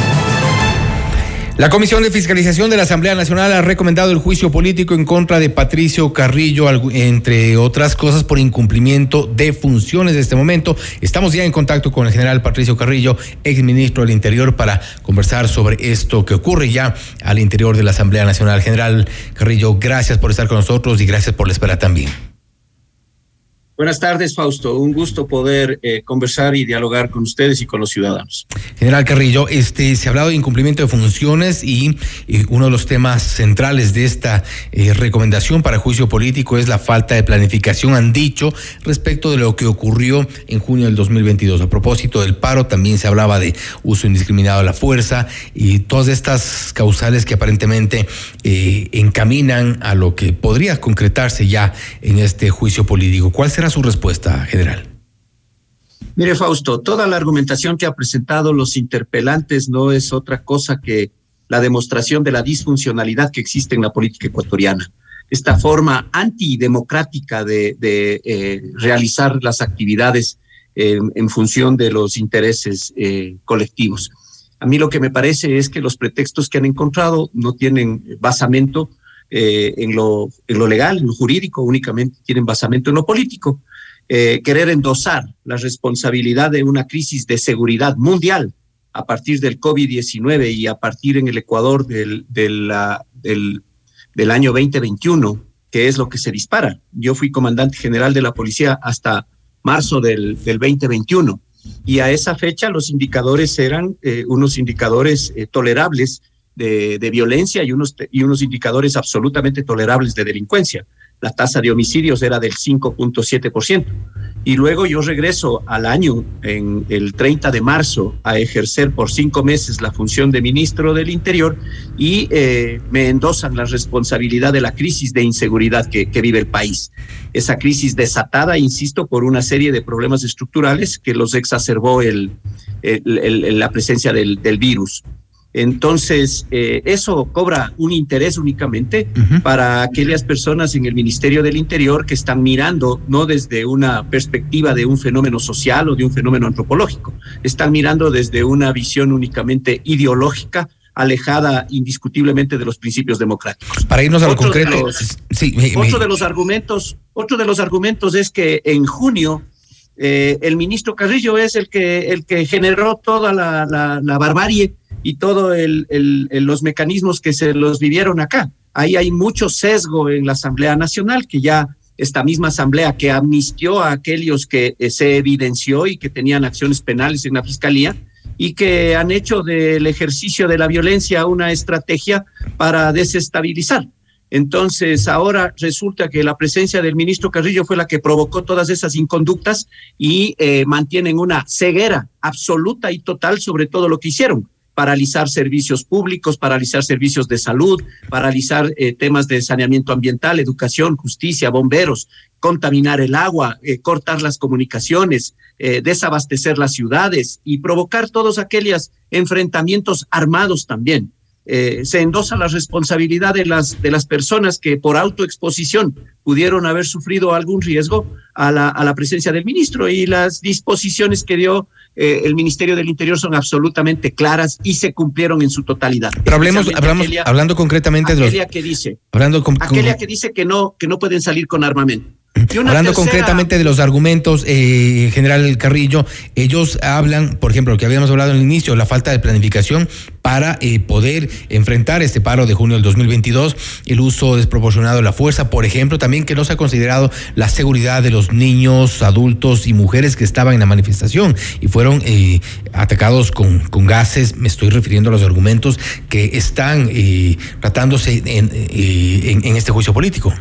La Comisión de Fiscalización de la Asamblea Nacional ha recomendado el juicio político en contra de Patricio Carrillo, entre otras cosas por incumplimiento de funciones de este momento. Estamos ya en contacto con el general Patricio Carrillo, exministro del Interior, para conversar sobre esto que ocurre ya al interior de la Asamblea Nacional. General Carrillo, gracias por estar con nosotros y gracias por la espera también. Buenas tardes, Fausto. Un gusto poder eh, conversar y dialogar con ustedes y con los ciudadanos. General Carrillo, este, se ha hablado de incumplimiento de funciones y, uno de los temas centrales de esta eh, recomendación para juicio político es la falta de planificación, han dicho, respecto de lo que ocurrió en junio del 2022. A propósito del paro, también se hablaba de uso indiscriminado de la fuerza y todas estas causales que aparentemente eh, encaminan a lo que podría concretarse ya en este juicio político. ¿Cuál será su respuesta, general? Mire, Fausto, toda la argumentación que ha presentado los interpelantes no es otra cosa que la demostración de la disfuncionalidad que existe en la política ecuatoriana. Esta forma antidemocrática de, de eh, realizar las actividades en función de los intereses eh, colectivos. A mí lo que me parece es que los pretextos que han encontrado no tienen basamento eh, en, lo, en lo legal, en lo jurídico, únicamente tienen basamento en lo político. querer endosar la responsabilidad de una crisis de seguridad mundial a partir del COVID-19 y a partir en el Ecuador del, del, del, del, año 2021, que es lo que se dispara. Yo fui comandante general de la policía hasta marzo del, del 2021 y a esa fecha los indicadores eran eh, unos indicadores eh, tolerables de, violencia y unos, y unos indicadores absolutamente tolerables de delincuencia la tasa de homicidios era del 5.7%. Y luego yo regreso al año, en el 30 de marzo, a ejercer por cinco meses la función de ministro del Interior y eh, me endosan la responsabilidad de la crisis de inseguridad que, vive el país. Esa crisis desatada, insisto, por una serie de problemas estructurales que los exacerbó el, la presencia del virus. Entonces, eh, eso cobra un interés únicamente uh -huh. para aquellas personas en el Ministerio del Interior que están mirando no desde una perspectiva de un fenómeno social o de un fenómeno antropológico, están mirando desde una visión únicamente ideológica alejada indiscutiblemente de los principios democráticos. Para irnos a lo otro concreto, de los, sí, me, otro me... de los argumentos, otro de los argumentos es que en junio eh, el ministro Carrillo es el que el que generó toda la, la, la barbarie y todos los mecanismos que se los vivieron acá. Ahí hay mucho sesgo en la Asamblea Nacional, que ya esta misma Asamblea que amnistió a aquellos que eh, se evidenció y que tenían acciones penales en la Fiscalía y que han hecho del ejercicio de la violencia una estrategia para desestabilizar. Entonces, ahora resulta que la presencia del ministro Carrillo fue la que provocó todas esas inconductas y eh, mantienen una ceguera absoluta y total sobre todo lo que hicieron paralizar servicios públicos, paralizar servicios de salud, paralizar eh, temas de saneamiento ambiental, educación, justicia, bomberos, contaminar el agua, eh, cortar las comunicaciones, eh, desabastecer las ciudades y provocar todos aquellos enfrentamientos armados también. Se endosa la responsabilidad de las, de las personas que por autoexposición pudieron haber sufrido algún riesgo a la, a la presencia del ministro y las disposiciones que dio eh, el Ministerio del Interior son absolutamente claras y se cumplieron en su totalidad. Pero hablemos, hablamos aquella, hablando concretamente de los... que dice, hablando con, aquella que dice que no, que no pueden salir con armamento. Hablando tercera... concretamente de los argumentos, eh, general Carrillo, ellos hablan, por ejemplo, lo que habíamos hablado al inicio, la falta de planificación para eh, poder enfrentar este paro de junio del 2022, el uso desproporcionado de la fuerza, por ejemplo, también que no se ha considerado la seguridad de los niños, adultos y mujeres que estaban en la manifestación y fueron eh, atacados con, con, gases. Me estoy refiriendo a los argumentos que están eh, tratándose en, en, en este juicio político.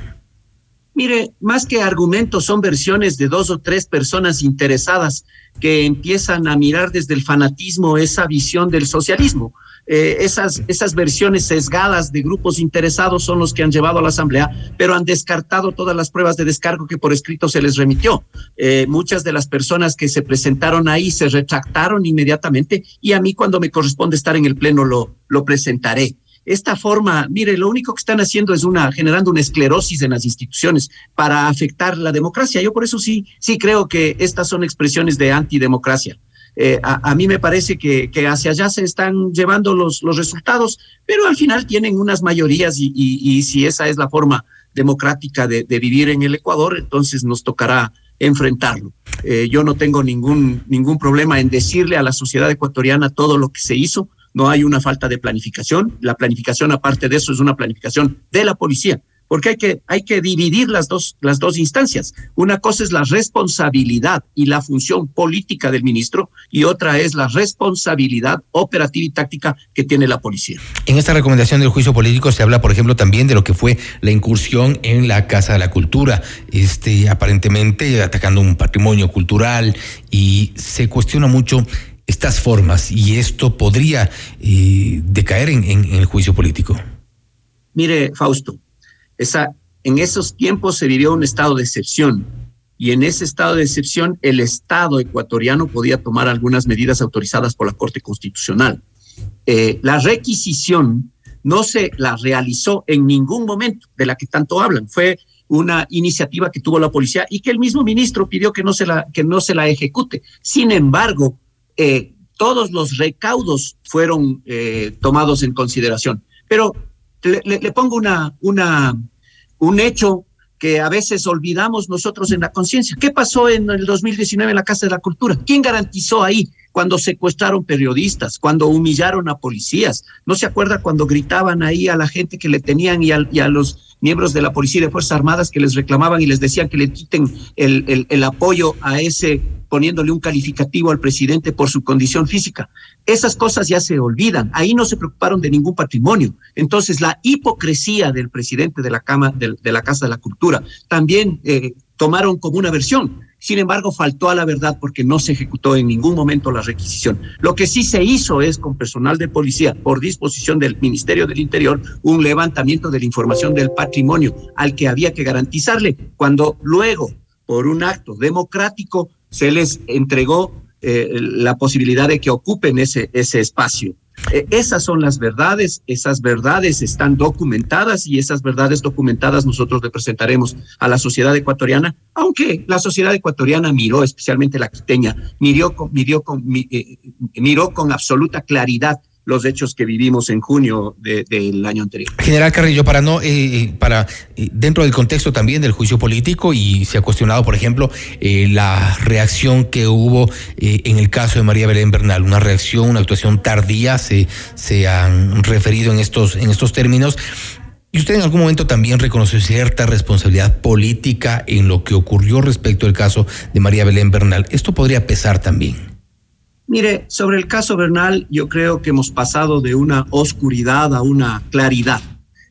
Mire, más que argumentos, son versiones de dos o tres personas interesadas que empiezan a mirar desde el fanatismo esa visión del socialismo. Eh, esas, esas versiones sesgadas de grupos interesados son los que han llevado a la Asamblea, pero han descartado todas las pruebas de descargo que por escrito se les remitió. Eh, muchas de las personas que se presentaron ahí se retractaron inmediatamente y a mí cuando me corresponde estar en el Pleno lo, lo presentaré esta forma, mire, lo único que están haciendo es una generando una esclerosis en las instituciones para afectar la democracia. Yo por eso sí, sí creo que estas son expresiones de antidemocracia. Eh, a, mí me parece que, que, hacia allá se están llevando los, los resultados, pero al final tienen unas mayorías y, y, si esa es la forma democrática de, de, vivir en el Ecuador, entonces nos tocará enfrentarlo. Eh, yo no tengo ningún, ningún problema en decirle a la sociedad ecuatoriana todo lo que se hizo, no hay una falta de planificación. La planificación, aparte de eso, es una planificación de la policía, porque hay que, hay que dividir las dos, las dos instancias. Una cosa es la responsabilidad y la función política del ministro y otra es la responsabilidad operativa y táctica que tiene la policía. En esta recomendación del juicio político se habla, por ejemplo, también de lo que fue la incursión en la Casa de la Cultura, este, aparentemente atacando un patrimonio cultural y se cuestiona mucho estas formas y esto podría eh, decaer en, el juicio político? Mire, Fausto, en esos tiempos se vivió un estado de excepción y en ese estado de excepción el Estado ecuatoriano podía tomar algunas medidas autorizadas por la Corte Constitucional. eh, la requisición no se la realizó en ningún momento de la que tanto hablan. Fue una iniciativa que tuvo la policía y que el mismo ministro pidió que no se la, que no se la ejecute. Sin embargo, eh, todos los recaudos fueron eh, tomados en consideración. Pero le, pongo una, una, un hecho que a veces olvidamos nosotros en la conciencia. ¿Qué pasó en el 2019 en la Casa de la Cultura? ¿Quién garantizó ahí cuando secuestraron periodistas, cuando humillaron a policías? ¿No se acuerda cuando gritaban ahí a la gente que le tenían y a los miembros de la Policía y de Fuerzas Armadas que les reclamaban y les decían que le quiten el, el, apoyo a ese poniéndole un calificativo al presidente por su condición física. Esas cosas ya se olvidan. Ahí no se preocuparon de ningún patrimonio. Entonces, la hipocresía del presidente de la, Cama, de, la Casa de la Cultura también eh, tomaron como una versión. Sin embargo, faltó a la verdad porque no se ejecutó en ningún momento la requisición. Lo que sí se hizo es con personal de policía, por disposición del Ministerio del Interior, un levantamiento de la información del patrimonio al que había que garantizarle, cuando luego, por un acto democrático, se les entregó eh, la posibilidad de que ocupen ese, ese espacio. Eh, esas son las verdades, esas verdades están documentadas y esas verdades documentadas nosotros le presentaremos a la sociedad ecuatoriana, aunque la sociedad ecuatoriana miró, especialmente la quiteña, miró con, miró con, eh, miró con absoluta claridad los hechos que vivimos en junio del año anterior. General Carrillo, para no, eh, eh, para eh, dentro del contexto también del juicio político y se ha cuestionado, por ejemplo, la reacción que hubo en el caso de María Belén Bernal, una reacción, una actuación tardía, se, se han referido en estos, en estos términos. ¿Y usted en algún momento también reconoció cierta responsabilidad política en lo que ocurrió respecto al caso de María Belén Bernal? ¿Esto podría pesar también? Mire, sobre el caso Bernal, yo creo que hemos pasado de una oscuridad a una claridad.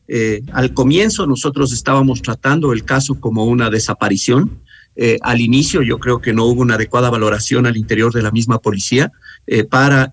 Eh, al comienzo nosotros estábamos tratando el caso como una desaparición. Eh, al inicio yo creo que no hubo una adecuada valoración al interior de la misma policía eh, para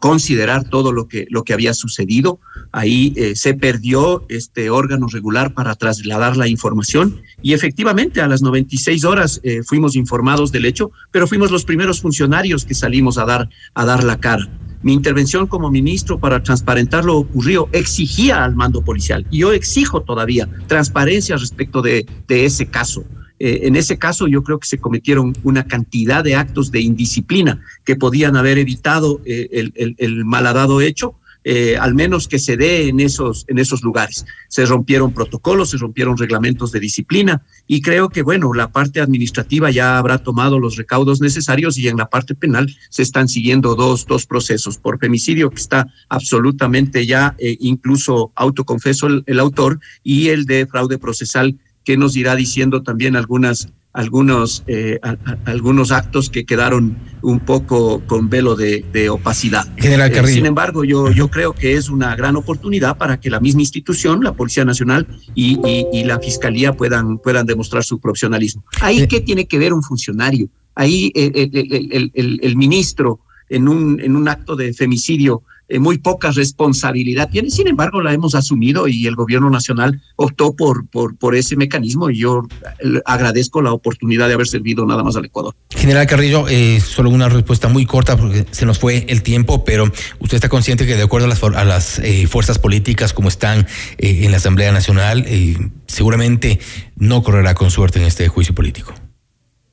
considerar todo lo que, lo que había sucedido. Ahí se perdió este órgano regular para trasladar la información y efectivamente, a las 96 horas eh, fuimos informados del hecho, pero fuimos los primeros funcionarios que salimos a dar, a dar la cara. Mi intervención como ministro para transparentar lo ocurrido exigía al mando policial y yo exijo todavía transparencia respecto de, de ese caso. Eh, en ese caso yo creo que se cometieron una cantidad de actos de indisciplina que podían haber evitado eh, el, el, malhadado hecho eh, al menos que se dé en esos, en esos lugares. Se rompieron protocolos, se rompieron reglamentos de disciplina y creo que, bueno, la parte administrativa ya habrá tomado los recaudos necesarios y en la parte penal se están siguiendo dos, dos procesos. Por femicidio, que está absolutamente ya incluso autoconfeso el autor, y el de fraude procesal, que nos irá diciendo también algunas algunos, eh, algunos actos que quedaron un poco con velo de, opacidad. General eh, sin embargo, yo, yo creo que es una gran oportunidad para que la misma institución, la Policía Nacional y, la Fiscalía puedan, puedan demostrar su profesionalismo. Ahí, ¿qué tiene que ver un funcionario? Ahí el, el ministro en un, en un acto de femicidio eh, muy poca responsabilidad tiene. Sin embargo, la hemos asumido y el gobierno nacional optó por, por, por ese mecanismo y yo agradezco la oportunidad de haber servido nada más al Ecuador. General Carrillo, eh, solo una respuesta muy corta porque se nos fue el tiempo, pero usted está consciente que de acuerdo a las, a las eh, fuerzas políticas como están en la Asamblea Nacional, seguramente no correrá con suerte en este juicio político.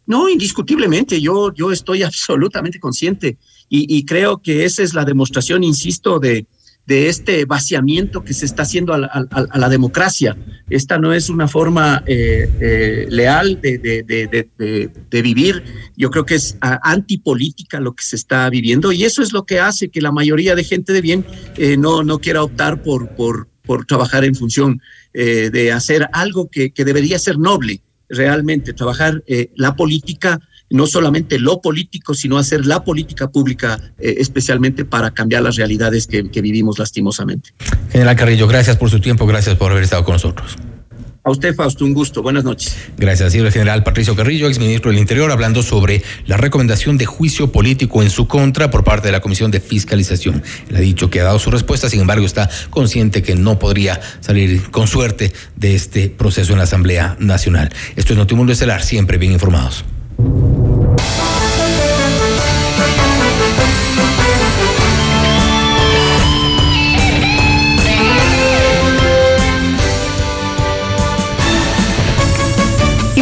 No, indiscutiblemente, yo, yo estoy *laughs* absolutamente consciente y, creo que esa es la demostración, insisto, de, de este vaciamiento que se está haciendo a la, democracia. Esta no es una forma eh, eh, leal de, de, vivir. Yo creo que es antipolítica lo que se está viviendo y eso es lo que hace que la mayoría de gente de bien eh, no, no quiera optar por, por, por trabajar en función de hacer algo que, que, debería ser noble realmente, trabajar la política no solamente lo político, sino hacer la política pública, eh, especialmente para cambiar las realidades que, vivimos lastimosamente. General Carrillo, gracias por su tiempo, gracias por haber estado con nosotros. A usted, Fausto, un gusto. Buenas noches. Gracias, señor general Patricio Carrillo, exministro del Interior, hablando sobre la recomendación de juicio político en su contra por parte de la Comisión de Fiscalización. Él ha dicho que ha dado su respuesta, sin embargo, está consciente que no podría salir con suerte de este proceso en la Asamblea Nacional. Esto es Notimundo Estelar, siempre bien informados. Bye.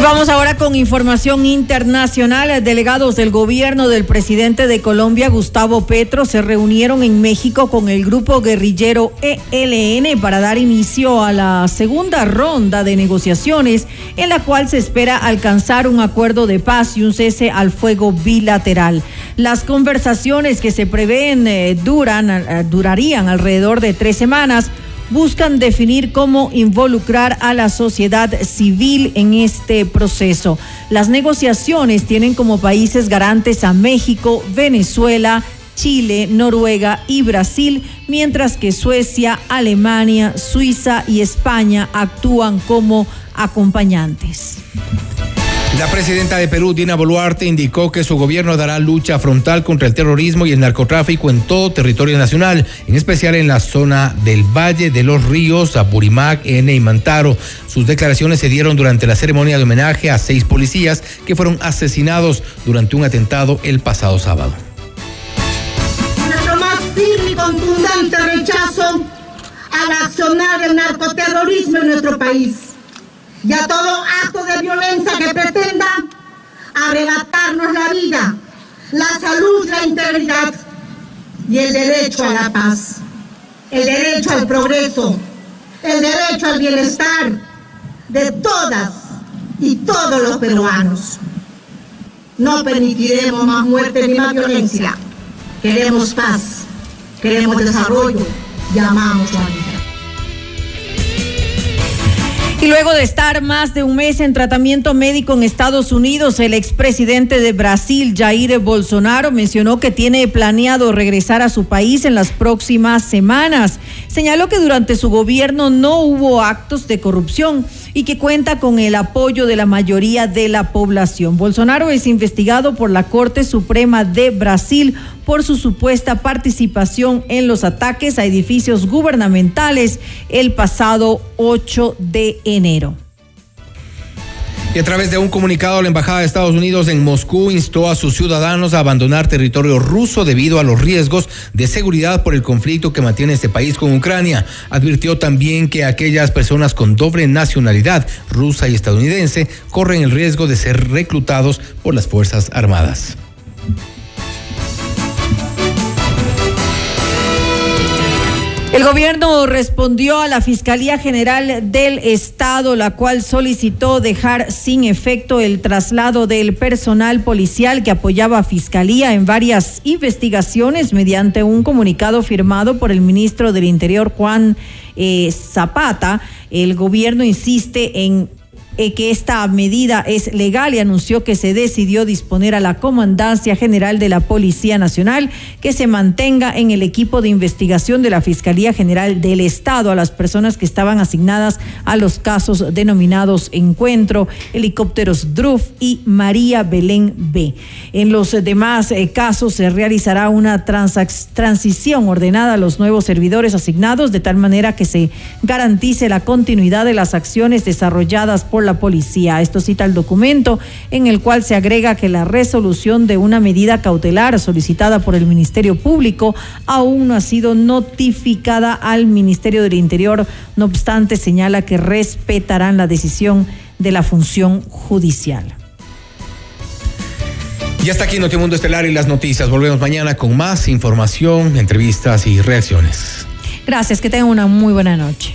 Vamos ahora con información internacional. Delegados del gobierno del presidente de Colombia, Gustavo Petro, se reunieron en México con el grupo guerrillero ELN para dar inicio a la segunda ronda de negociaciones en la cual se espera alcanzar un acuerdo de paz y un cese al fuego bilateral. Las conversaciones que se prevén eh, duran, eh, durarían alrededor de tres semanas buscan definir cómo involucrar a la sociedad civil en este proceso. Las negociaciones tienen como países garantes a México, Venezuela, Chile, Noruega y Brasil, mientras que Suecia, Alemania, Suiza y España actúan como acompañantes. La presidenta de Perú, Dina Boluarte, indicó que su gobierno dará lucha frontal contra el terrorismo y el narcotráfico en todo territorio nacional, en especial en la zona del Valle de los Ríos, Apurímac, N y Mantaro. Sus declaraciones se dieron durante la ceremonia de homenaje a seis policías que fueron asesinados durante un atentado el pasado sábado. Nuestro más firme y contundente rechazo al accionar narcoterrorismo en nuestro país y a todo acto de violencia que pretenda arrebatarnos la vida, la salud, la integridad y el derecho a la paz, el derecho al progreso, el derecho al bienestar de todas y todos los peruanos. No permitiremos más muerte ni más violencia. Queremos paz, queremos desarrollo y amamos vida. Y luego de estar más de un mes en tratamiento médico en Estados Unidos, el expresidente de Brasil, Jair Bolsonaro, mencionó que tiene planeado regresar a su país en las próximas semanas. Señaló que durante su gobierno no hubo actos de corrupción y que cuenta con el apoyo de la mayoría de la población. Bolsonaro es investigado por la Corte Suprema de Brasil por su supuesta participación en los ataques a edificios gubernamentales el pasado 8 de enero. Y a través de un comunicado, la Embajada de Estados Unidos en Moscú instó a sus ciudadanos a abandonar territorio ruso debido a los riesgos de seguridad por el conflicto que mantiene este país con Ucrania. Advirtió también que aquellas personas con doble nacionalidad, rusa y estadounidense, corren el riesgo de ser reclutados por las Fuerzas Armadas. El gobierno respondió a la Fiscalía General del Estado, la cual solicitó dejar sin efecto el traslado del personal policial que apoyaba a Fiscalía en varias investigaciones mediante un comunicado firmado por el ministro del Interior, Juan eh, Zapata. El gobierno insiste en eh, que esta medida es legal y anunció que se decidió disponer a la Comandancia General de la Policía Nacional que se mantenga en el equipo de investigación de la Fiscalía General del Estado a las personas que estaban asignadas a los casos denominados Encuentro, helicópteros DRUF y María Belén B. En los demás eh, casos se realizará una transición ordenada a los nuevos servidores asignados de tal manera que se garantice la continuidad de las acciones desarrolladas por la policía. Esto cita el documento en el cual se agrega que la resolución de una medida cautelar solicitada por el Ministerio Público aún no ha sido notificada al Ministerio del Interior. No obstante, señala que respetarán la decisión de la función judicial. Y hasta aquí Notimundo Estelar y las noticias. Volvemos mañana con más información, entrevistas y reacciones. Gracias, que tengan una muy buena noche.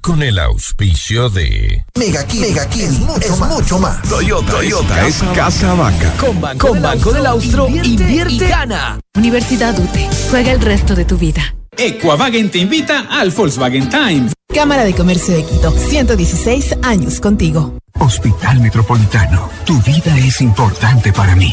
con el auspicio de Mega Aquí, Mega es, mucho, más. mucho más. Toyota, Toyota es Casa Vaca. Con Banco, con Banco del Austro, invierte, y gana. Universidad UTE. Juega el resto de tu vida. Equavagen te invita al Volkswagen Time. Cámara de Comercio de Quito, 116 años contigo. Hospital Metropolitano, tu vida es importante para mí.